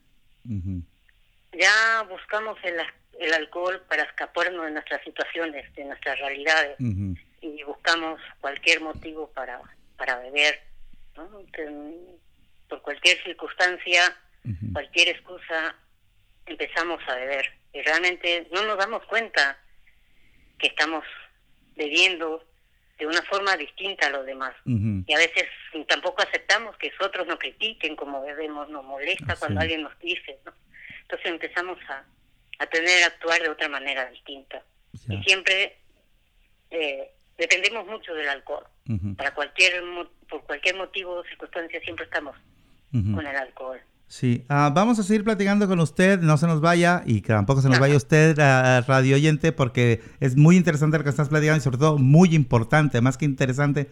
ya buscamos el, el alcohol para escaparnos de nuestras situaciones, de nuestras realidades, y buscamos cualquier motivo para para beber, por cualquier circunstancia, cualquier excusa, empezamos a beber. Y realmente no nos damos cuenta que estamos bebiendo de una forma distinta a los demás. Y a veces tampoco aceptamos que otros nos critiquen como bebemos, nos molesta cuando alguien nos dice. ¿no? Entonces empezamos a, a tener, a actuar de otra manera distinta. Y siempre eh, dependemos mucho del alcohol. Para cualquier por cualquier motivo o circunstancia siempre estamos con el alcohol. Sí, ah, vamos a seguir platicando con usted, no se nos vaya y que tampoco se nos vaya usted a radio oyente porque es muy interesante lo que estás platicando y sobre todo muy importante, más que interesante,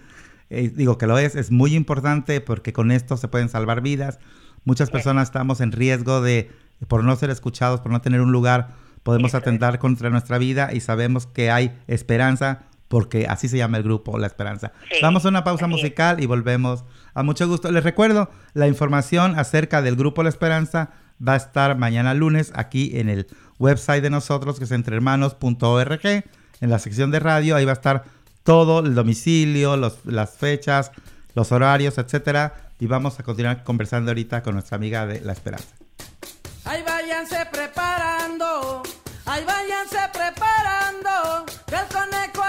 eh, digo que lo es, es muy importante porque con esto se pueden salvar vidas. Muchas personas estamos en riesgo de, por no ser escuchados, por no tener un lugar, podemos atentar contra nuestra vida y sabemos que hay esperanza porque así se llama el grupo La Esperanza. Vamos a una pausa musical y volvemos. A mucho gusto. Les recuerdo, la información acerca del grupo La Esperanza va a estar mañana lunes aquí en el website de nosotros, que es entrehermanos.org, en la sección de radio. Ahí va a estar todo, el domicilio, las fechas, los horarios, etcétera. Y vamos a continuar conversando ahorita con nuestra amiga de La Esperanza. Ahí váyanse preparando, ahí váyanse preparando, que el conejo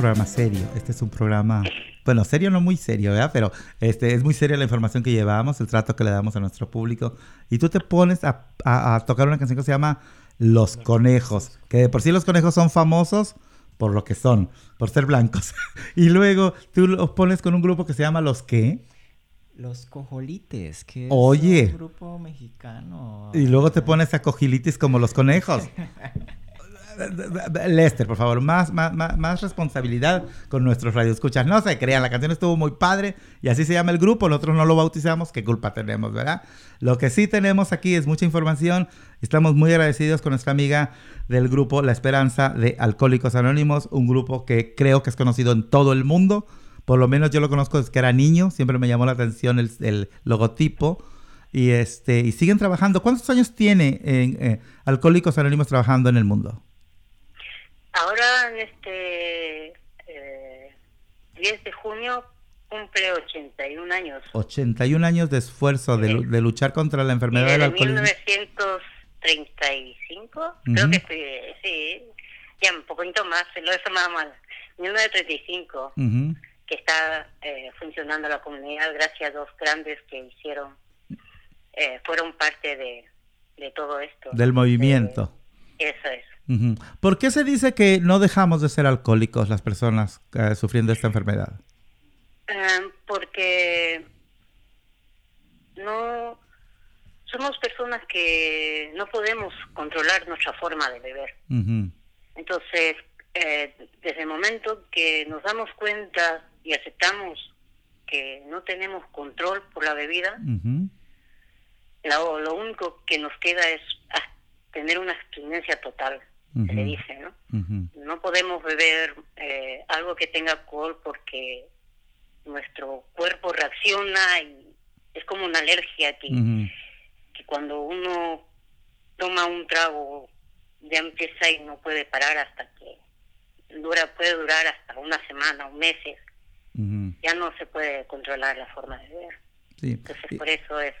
programa serio, este es un programa, bueno, serio no muy serio, ¿verdad? Pero este, es muy seria la información que llevamos, el trato que le damos a nuestro público. Y tú te pones a, a tocar una canción que se llama Los Conejos, que de por sí los conejos son famosos por lo que son, por ser blancos. (laughs) y luego tú los pones con un grupo que se llama Los qué? Los Cojolites, que es Oye. un grupo mexicano. Y luego te pones a cojilitis como los conejos. (laughs) Lester, por favor, más, más, más, responsabilidad con nuestros radioescuchas. No se crean, la canción estuvo muy padre y así se llama el grupo. Nosotros no lo bautizamos, qué culpa tenemos, ¿verdad? Lo que sí tenemos aquí es mucha información. Estamos muy agradecidos con nuestra amiga del grupo La Esperanza de Alcohólicos Anónimos, un grupo que creo que es conocido en todo el mundo. Por lo menos yo lo conozco desde que era niño, siempre me llamó la atención el, logotipo. Y, este, y siguen trabajando. ¿Cuántos años tiene en, eh, Alcohólicos Anónimos trabajando en el mundo? Ahora, en este eh, 10 de junio, cumple 81 años. 81 años de esfuerzo de, lu- de luchar contra la enfermedad del alcoholismo. 1935, creo Ujú. que fue, sí, ya un poquito más, lo eso nada más. 1935, Ujú. que está eh, funcionando la comunidad gracias a dos grandes que hicieron, eh, fueron parte de, de todo esto. Del movimiento. Eh, eso es. ¿Por qué se dice que no dejamos de ser alcohólicos las personas eh, sufriendo esta enfermedad? Eh, porque no somos personas que no podemos controlar nuestra forma de beber. Ujú. Entonces, eh, desde el momento que nos damos cuenta y aceptamos que no tenemos control por la bebida, lo, lo único que nos queda es ah, tener una abstinencia total, se le dice, ¿no? No podemos beber eh, algo que tenga alcohol porque nuestro cuerpo reacciona y es como una alergia que, que cuando uno toma un trago ya empieza y no puede parar hasta que dura puede durar hasta una semana o meses ya no se puede controlar la forma de beber. Sí. entonces por eso es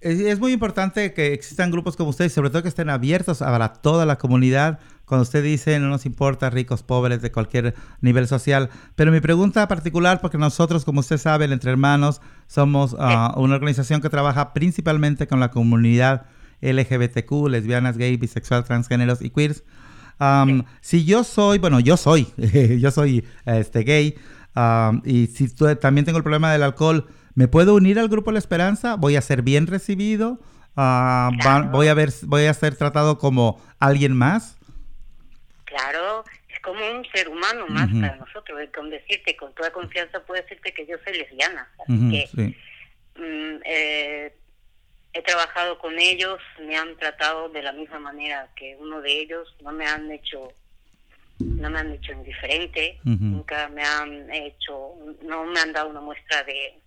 Es, es muy importante que existan grupos como ustedes, sobre todo que estén abiertos para toda la comunidad. Cuando usted dice no nos importa ricos, pobres, de cualquier nivel social. Pero mi pregunta particular, porque nosotros, como usted sabe, el Entre Hermanos, somos ah, una organización que trabaja principalmente con la comunidad LGBTQ, lesbianas, gay, bisexual, transgéneros y queers. Si yo soy, bueno, yo soy, (laughs) yo soy este, gay, y si tu- también tengo el problema del alcohol, ¿me puedo unir al grupo La Esperanza? ¿Voy a ser bien recibido? Va- voy, a ver, ¿Voy a ser tratado como alguien más? claro es como un ser humano más para nosotros con decirte con toda confianza puedo decirte que yo soy lesbiana así que sí. mm, eh, he trabajado con ellos, me han tratado de la misma manera que uno de ellos, no me han hecho no me han hecho indiferente, nunca me han hecho, no me han dado una muestra de,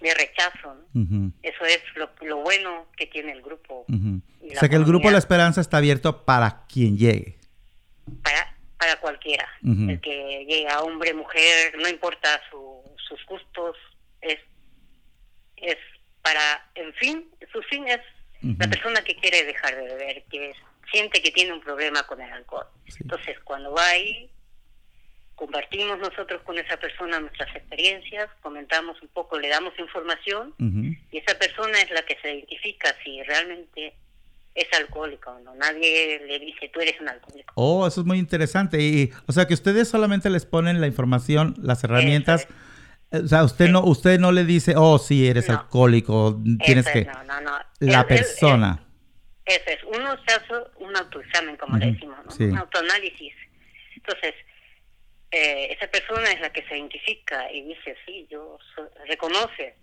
de rechazo. ¿no? Eso es lo, lo bueno que tiene el grupo. O sea que el grupo. La Esperanza está abierto para quien llegue. para, para cualquiera. El que llega, hombre, mujer, no importa su, sus gustos, es, es para, en fin, su fin es la persona que quiere dejar de beber, que es- siente que tiene un problema con el alcohol. Sí. Entonces, cuando va ahí, compartimos nosotros con esa persona nuestras experiencias, comentamos un poco, le damos información y esa persona es la que se identifica si realmente es alcohólico o no. Nadie le dice, tú eres un alcohólico. Oh, eso es muy interesante. Y, o sea, que ustedes solamente les ponen la información, las herramientas. O sea, usted no, usted no le dice, oh, sí, eres No. alcohólico, tienes que... no, no, no. La El- persona. el- eso es, uno se hace un autoexamen, como le decimos, ¿no? sí. un autoanálisis. Entonces, eh, esa persona es la que se identifica y dice, sí, yo so- reconoce.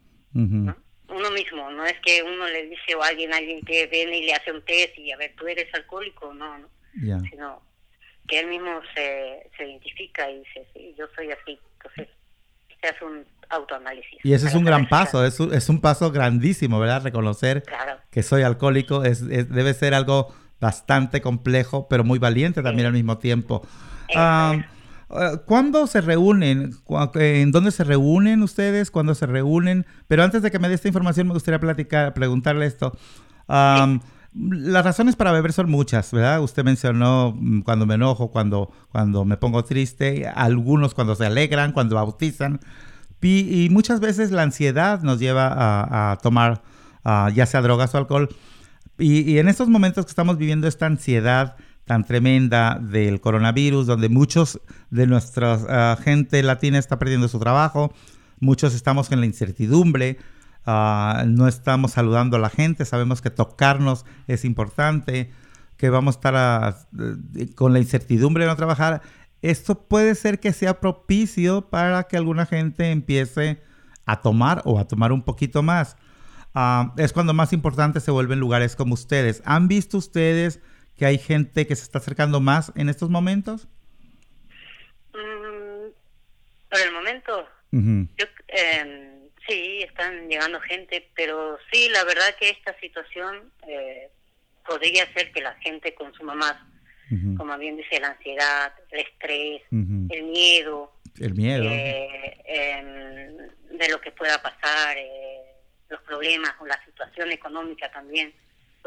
Uno mismo, no es que uno le dice o alguien, alguien que viene y le hace un test y a ver, tú eres alcohólico, no, no, sino que él mismo se, se identifica y dice, sí, yo soy así. Entonces, se hace un autoanálisis. Y ese es un gran paso, es un, es un paso grandísimo, ¿verdad? Reconocer Claro. que soy alcohólico es, es- debe ser algo bastante complejo, pero muy valiente también al mismo tiempo. Eh, ¿Cuándo se reúnen? ¿Cu- ¿En dónde se reúnen ustedes? ¿Cuándo se reúnen? Pero antes de que me dé esta información, me gustaría platicar, preguntarle esto. Am, Las razones para beber son muchas, ¿verdad? Usted mencionó mm, cuando me enojo, cuando, cuando me pongo triste, algunos cuando se alegran, cuando bautizan. Y, muchas veces la ansiedad nos lleva a, tomar ya sea drogas o alcohol. Y, en estos momentos que estamos viviendo esta ansiedad tan tremenda del coronavirus, donde muchos de nuestra ah, gente latina está perdiendo su trabajo, muchos estamos en la incertidumbre, Ah, no estamos saludando a la gente, sabemos que tocarnos es importante, que vamos a estar eh, con la incertidumbre de no trabajar. Esto puede ser que sea propicio para que alguna gente empiece a tomar o a tomar un poquito más. Ah, es cuando más importante se vuelven lugares como ustedes. ¿Han visto ustedes que hay gente que se está acercando más en estos momentos? Mm, por el momento, yo, em, Sí, están llegando gente, pero sí, la verdad que esta situación eh, podría ser que la gente consuma más, como bien dice, la ansiedad, el estrés, el miedo. El miedo. Eh, em, de lo que pueda pasar, eh, los problemas o la situación económica también.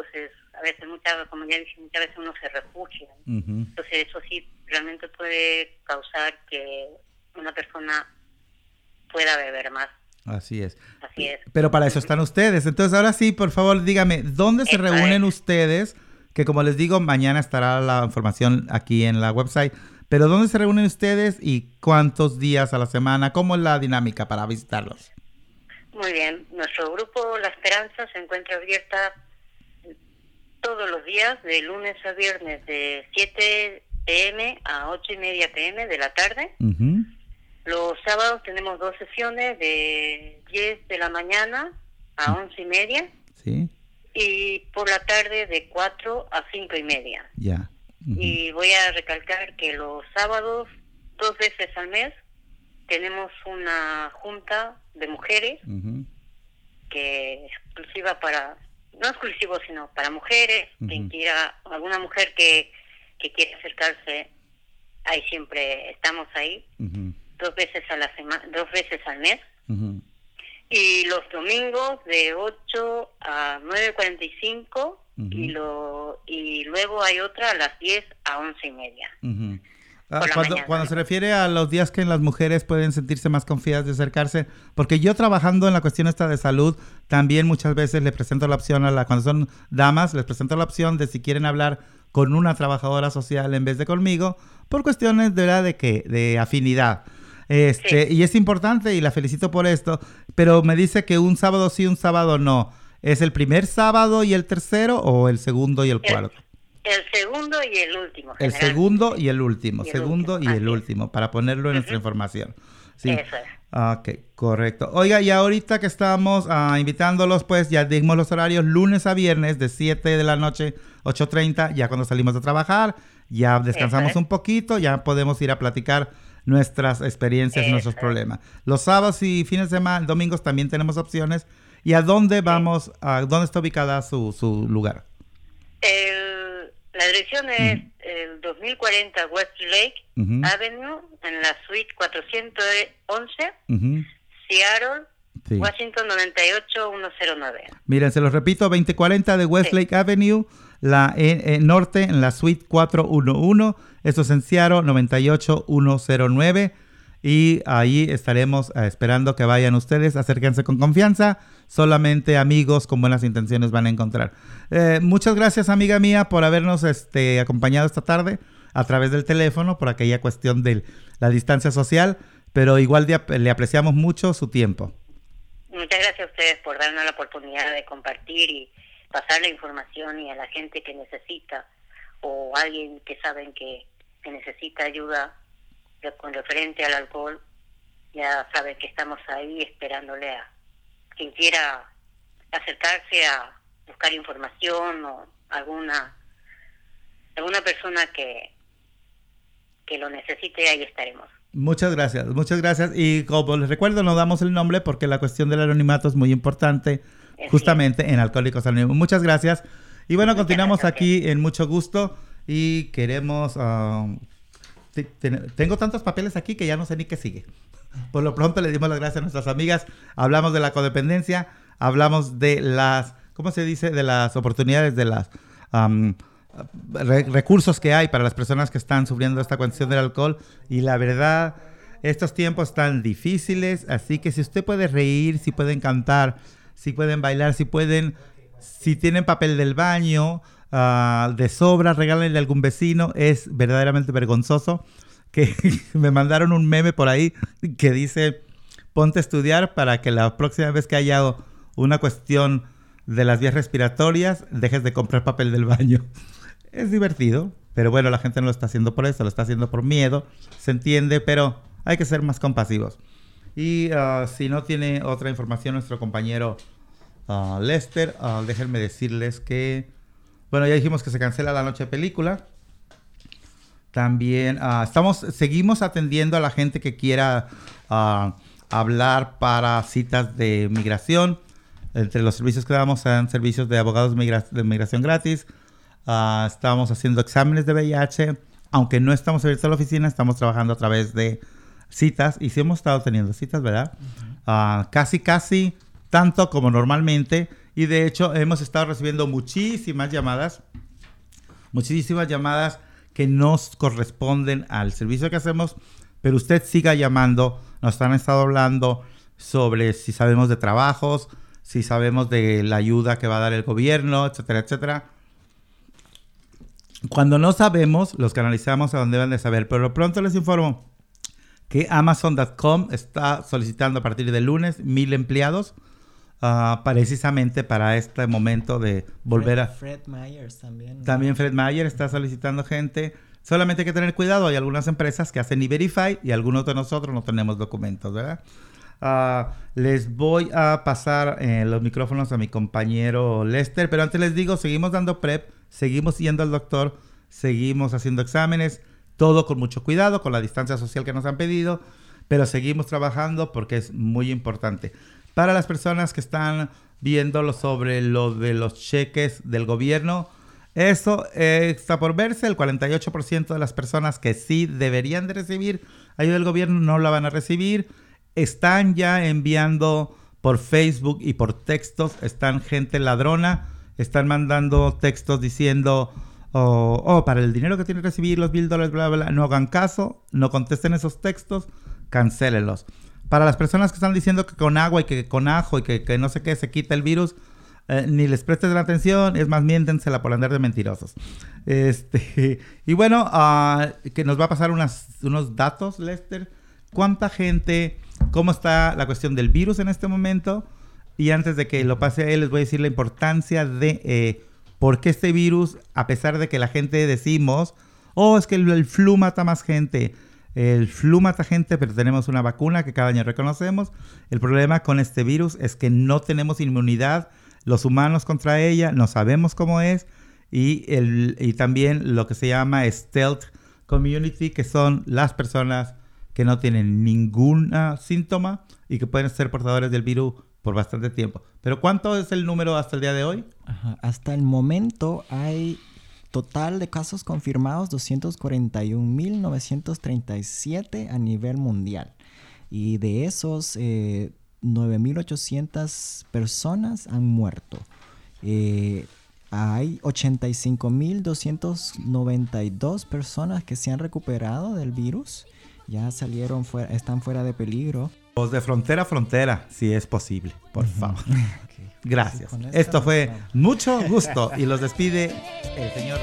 Entonces, a veces, muchas, como ya dije, muchas veces uno se refugia. Entonces, eso sí realmente puede causar que una persona pueda beber más. Así es. Así es. Pero para eso están ustedes. Entonces, ahora sí, por favor, dígame, ¿dónde se reúnen ustedes? Que como les digo, mañana estará la información aquí en la website. Pero ¿dónde se reúnen ustedes y cuántos días a la semana? ¿Cómo es la dinámica para visitarlos? Muy bien. Nuestro grupo La Esperanza se encuentra abierta todos los días, de lunes a viernes, de 7 pm a 8 y media pm de la tarde. Los sábados tenemos dos sesiones de 10 de la mañana a 11 y media. Sí. Y por la tarde de 4 a 5 y media. Ya. Y voy a recalcar que los sábados, dos veces al mes, tenemos una junta de mujeres que es exclusiva para, no exclusivo, sino para mujeres, quien quiera, alguna mujer que, que quiere acercarse, ahí siempre estamos ahí. Dos veces a la semana, dos veces al mes. Y los domingos de 8 a 9.45 y, lo, y luego hay otra a las 10 a 11 y media. Ah, cuando, cuando se refiere a los días que las mujeres pueden sentirse más confiadas de acercarse, porque yo trabajando en la cuestión esta de salud, también muchas veces le presento la opción a la, cuando son damas, les presento la opción de si quieren hablar con una trabajadora social en vez de conmigo, por cuestiones de verdad de que, de afinidad. Este, Y es importante y la felicito por esto, pero me dice que un sábado sí, un sábado no. ¿Es el primer sábado y el tercero o el segundo y el cuarto? El, segundo y el último. El segundo y el último, segundo y el último, para ponerlo en nuestra información. Sí. Eso es. Ok, correcto. Oiga, y ahorita que estamos ah, invitándolos, pues ya dimos los horarios lunes a viernes de 7 de la noche, 8.30, ya cuando salimos de trabajar, ya descansamos un poquito, ya podemos ir a platicar nuestras experiencias y nuestros problemas. Los sábados y fines de semana, domingos también tenemos opciones. ¿Y a dónde vamos? A, ¿Dónde está ubicada su, su lugar? Dirección es el 2040 West Lake Avenue, en la suite 411, Seattle, Washington 98109. Miren, se los repito, 2040 de Westlake Avenue, la norte, en la suite 411. Esto es en Seattle 98109. Y ahí estaremos eh, esperando que vayan ustedes. Acérquense con confianza. Solamente amigos con buenas intenciones van a encontrar. Eh, muchas gracias, amiga mía, por habernos este, acompañado esta tarde a través del teléfono por aquella cuestión de la distancia social. Pero igual le apreciamos mucho su tiempo. Muchas gracias a ustedes por darnos la oportunidad de compartir y pasar la información y a la gente que necesita o alguien que saben que, necesita ayuda con referente al alcohol, ya saben que estamos ahí esperándole a quien quiera acercarse a buscar información o alguna alguna persona que que lo necesite ahí estaremos. Muchas gracias, muchas gracias. Y como les recuerdo, no damos el nombre porque la cuestión del anonimato es muy importante justamente en Alcohólicos Anónimos. Muchas gracias. Y bueno, continuamos aquí en mucho gusto y queremos... Ah, tengo tantos papeles aquí que ya no sé ni qué sigue. Por lo pronto le dimos las gracias a nuestras amigas. Hablamos de la codependencia, hablamos de las ¿cómo se dice? De las oportunidades, de las recursos que hay para las personas que están sufriendo esta condición del alcohol. Y la verdad, estos tiempos están difíciles, así que si usted puede reír, si pueden cantar, si pueden bailar, si pueden, si tienen papel del baño ah, de sobra, regálenle a algún vecino. Es verdaderamente vergonzoso que (laughs) me mandaron un meme por ahí que dice, ponte a estudiar para que la próxima vez que haya una cuestión de las vías respiratorias, dejes de comprar papel del baño. (laughs) Es divertido, pero bueno, la gente no lo está haciendo por eso, lo está haciendo por miedo, se entiende, pero hay que ser más compasivos. Y ah, si no tiene otra información nuestro compañero ah, Lester, déjenme decirles que, bueno, ya dijimos que se cancela la noche de película. También estamos, seguimos atendiendo a la gente que quiera hablar para citas de migración. Entre los servicios que damos son servicios de abogados de migración gratis. Uh, estamos haciendo exámenes de VIH. Aunque no estamos abiertos a la oficina, estamos trabajando a través de citas. Y sí hemos estado teniendo citas, ¿verdad? Ah, casi, casi tanto como normalmente. Y de hecho hemos estado recibiendo muchísimas llamadas. Muchísimas llamadas que nos corresponden al servicio que hacemos. Pero usted siga llamando. Nos han estado hablando sobre si sabemos de trabajos, si sabemos de la ayuda que va a dar el gobierno, etcétera, etcétera. Cuando no sabemos, los canalizamos a donde deben de saber, pero pronto les informo que Amazon.com está solicitando a partir de lunes mil empleados uh, precisamente para este momento de volver a... Fred Myers también. También Fred Myers está solicitando gente. Solamente hay que tener cuidado, hay algunas empresas que hacen E-Verify y algunos de nosotros no tenemos documentos, ¿verdad? Ah, les voy a pasar eh, los micrófonos a mi compañero Lester, pero antes les digo, seguimos dando prep, seguimos yendo al doctor, seguimos haciendo exámenes, todo con mucho cuidado, con la distancia social que nos han pedido, pero seguimos trabajando porque es muy importante. Para las personas que están viendo sobre lo de los cheques del gobierno, eso está por verse. El 48% de las personas que sí deberían de recibir ayuda del gobierno no la van a recibir. Están ya enviando por Facebook y por textos, están gente ladrona, están mandando textos diciendo, oh, oh para el dinero que tiene que recibir los mil dólares, bla, bla, bla, no hagan caso, no contesten esos textos, cancélenlos. Para las personas que están diciendo que con agua y que con ajo y que, no sé qué se quita el virus, eh, ni les prestes la atención, es más, miéntensela por andar de mentirosos. Este, (laughs) y bueno, ah, que nos va a pasar unos datos, Lester. ¿Cuánta gente cómo está la cuestión del virus en este momento. Y antes de que lo pase a él, les voy a decir la importancia de eh, por qué este virus, a pesar de que la gente decimos, oh, es que el, flu mata más gente. El flu mata gente, pero tenemos una vacuna que cada año reconocemos. El problema con este virus es que no tenemos inmunidad los humanos contra ella, no sabemos cómo es. Y, el, y también lo que se llama stealth community, que son las personas que no tienen ningún síntoma y que pueden ser portadores del virus por bastante tiempo. Pero ¿cuánto es el número hasta el día de hoy? Hasta el momento hay total de casos confirmados 241.937 a nivel mundial. Y de esos, 9.800 eh, personas han muerto. Eh, hay 85.292 personas que se han recuperado del virus ya salieron, fuera, están fuera de peligro. Los de frontera a frontera, si es posible, por favor. (laughs) Gracias. Esto fue mucho gusto y los despide el señor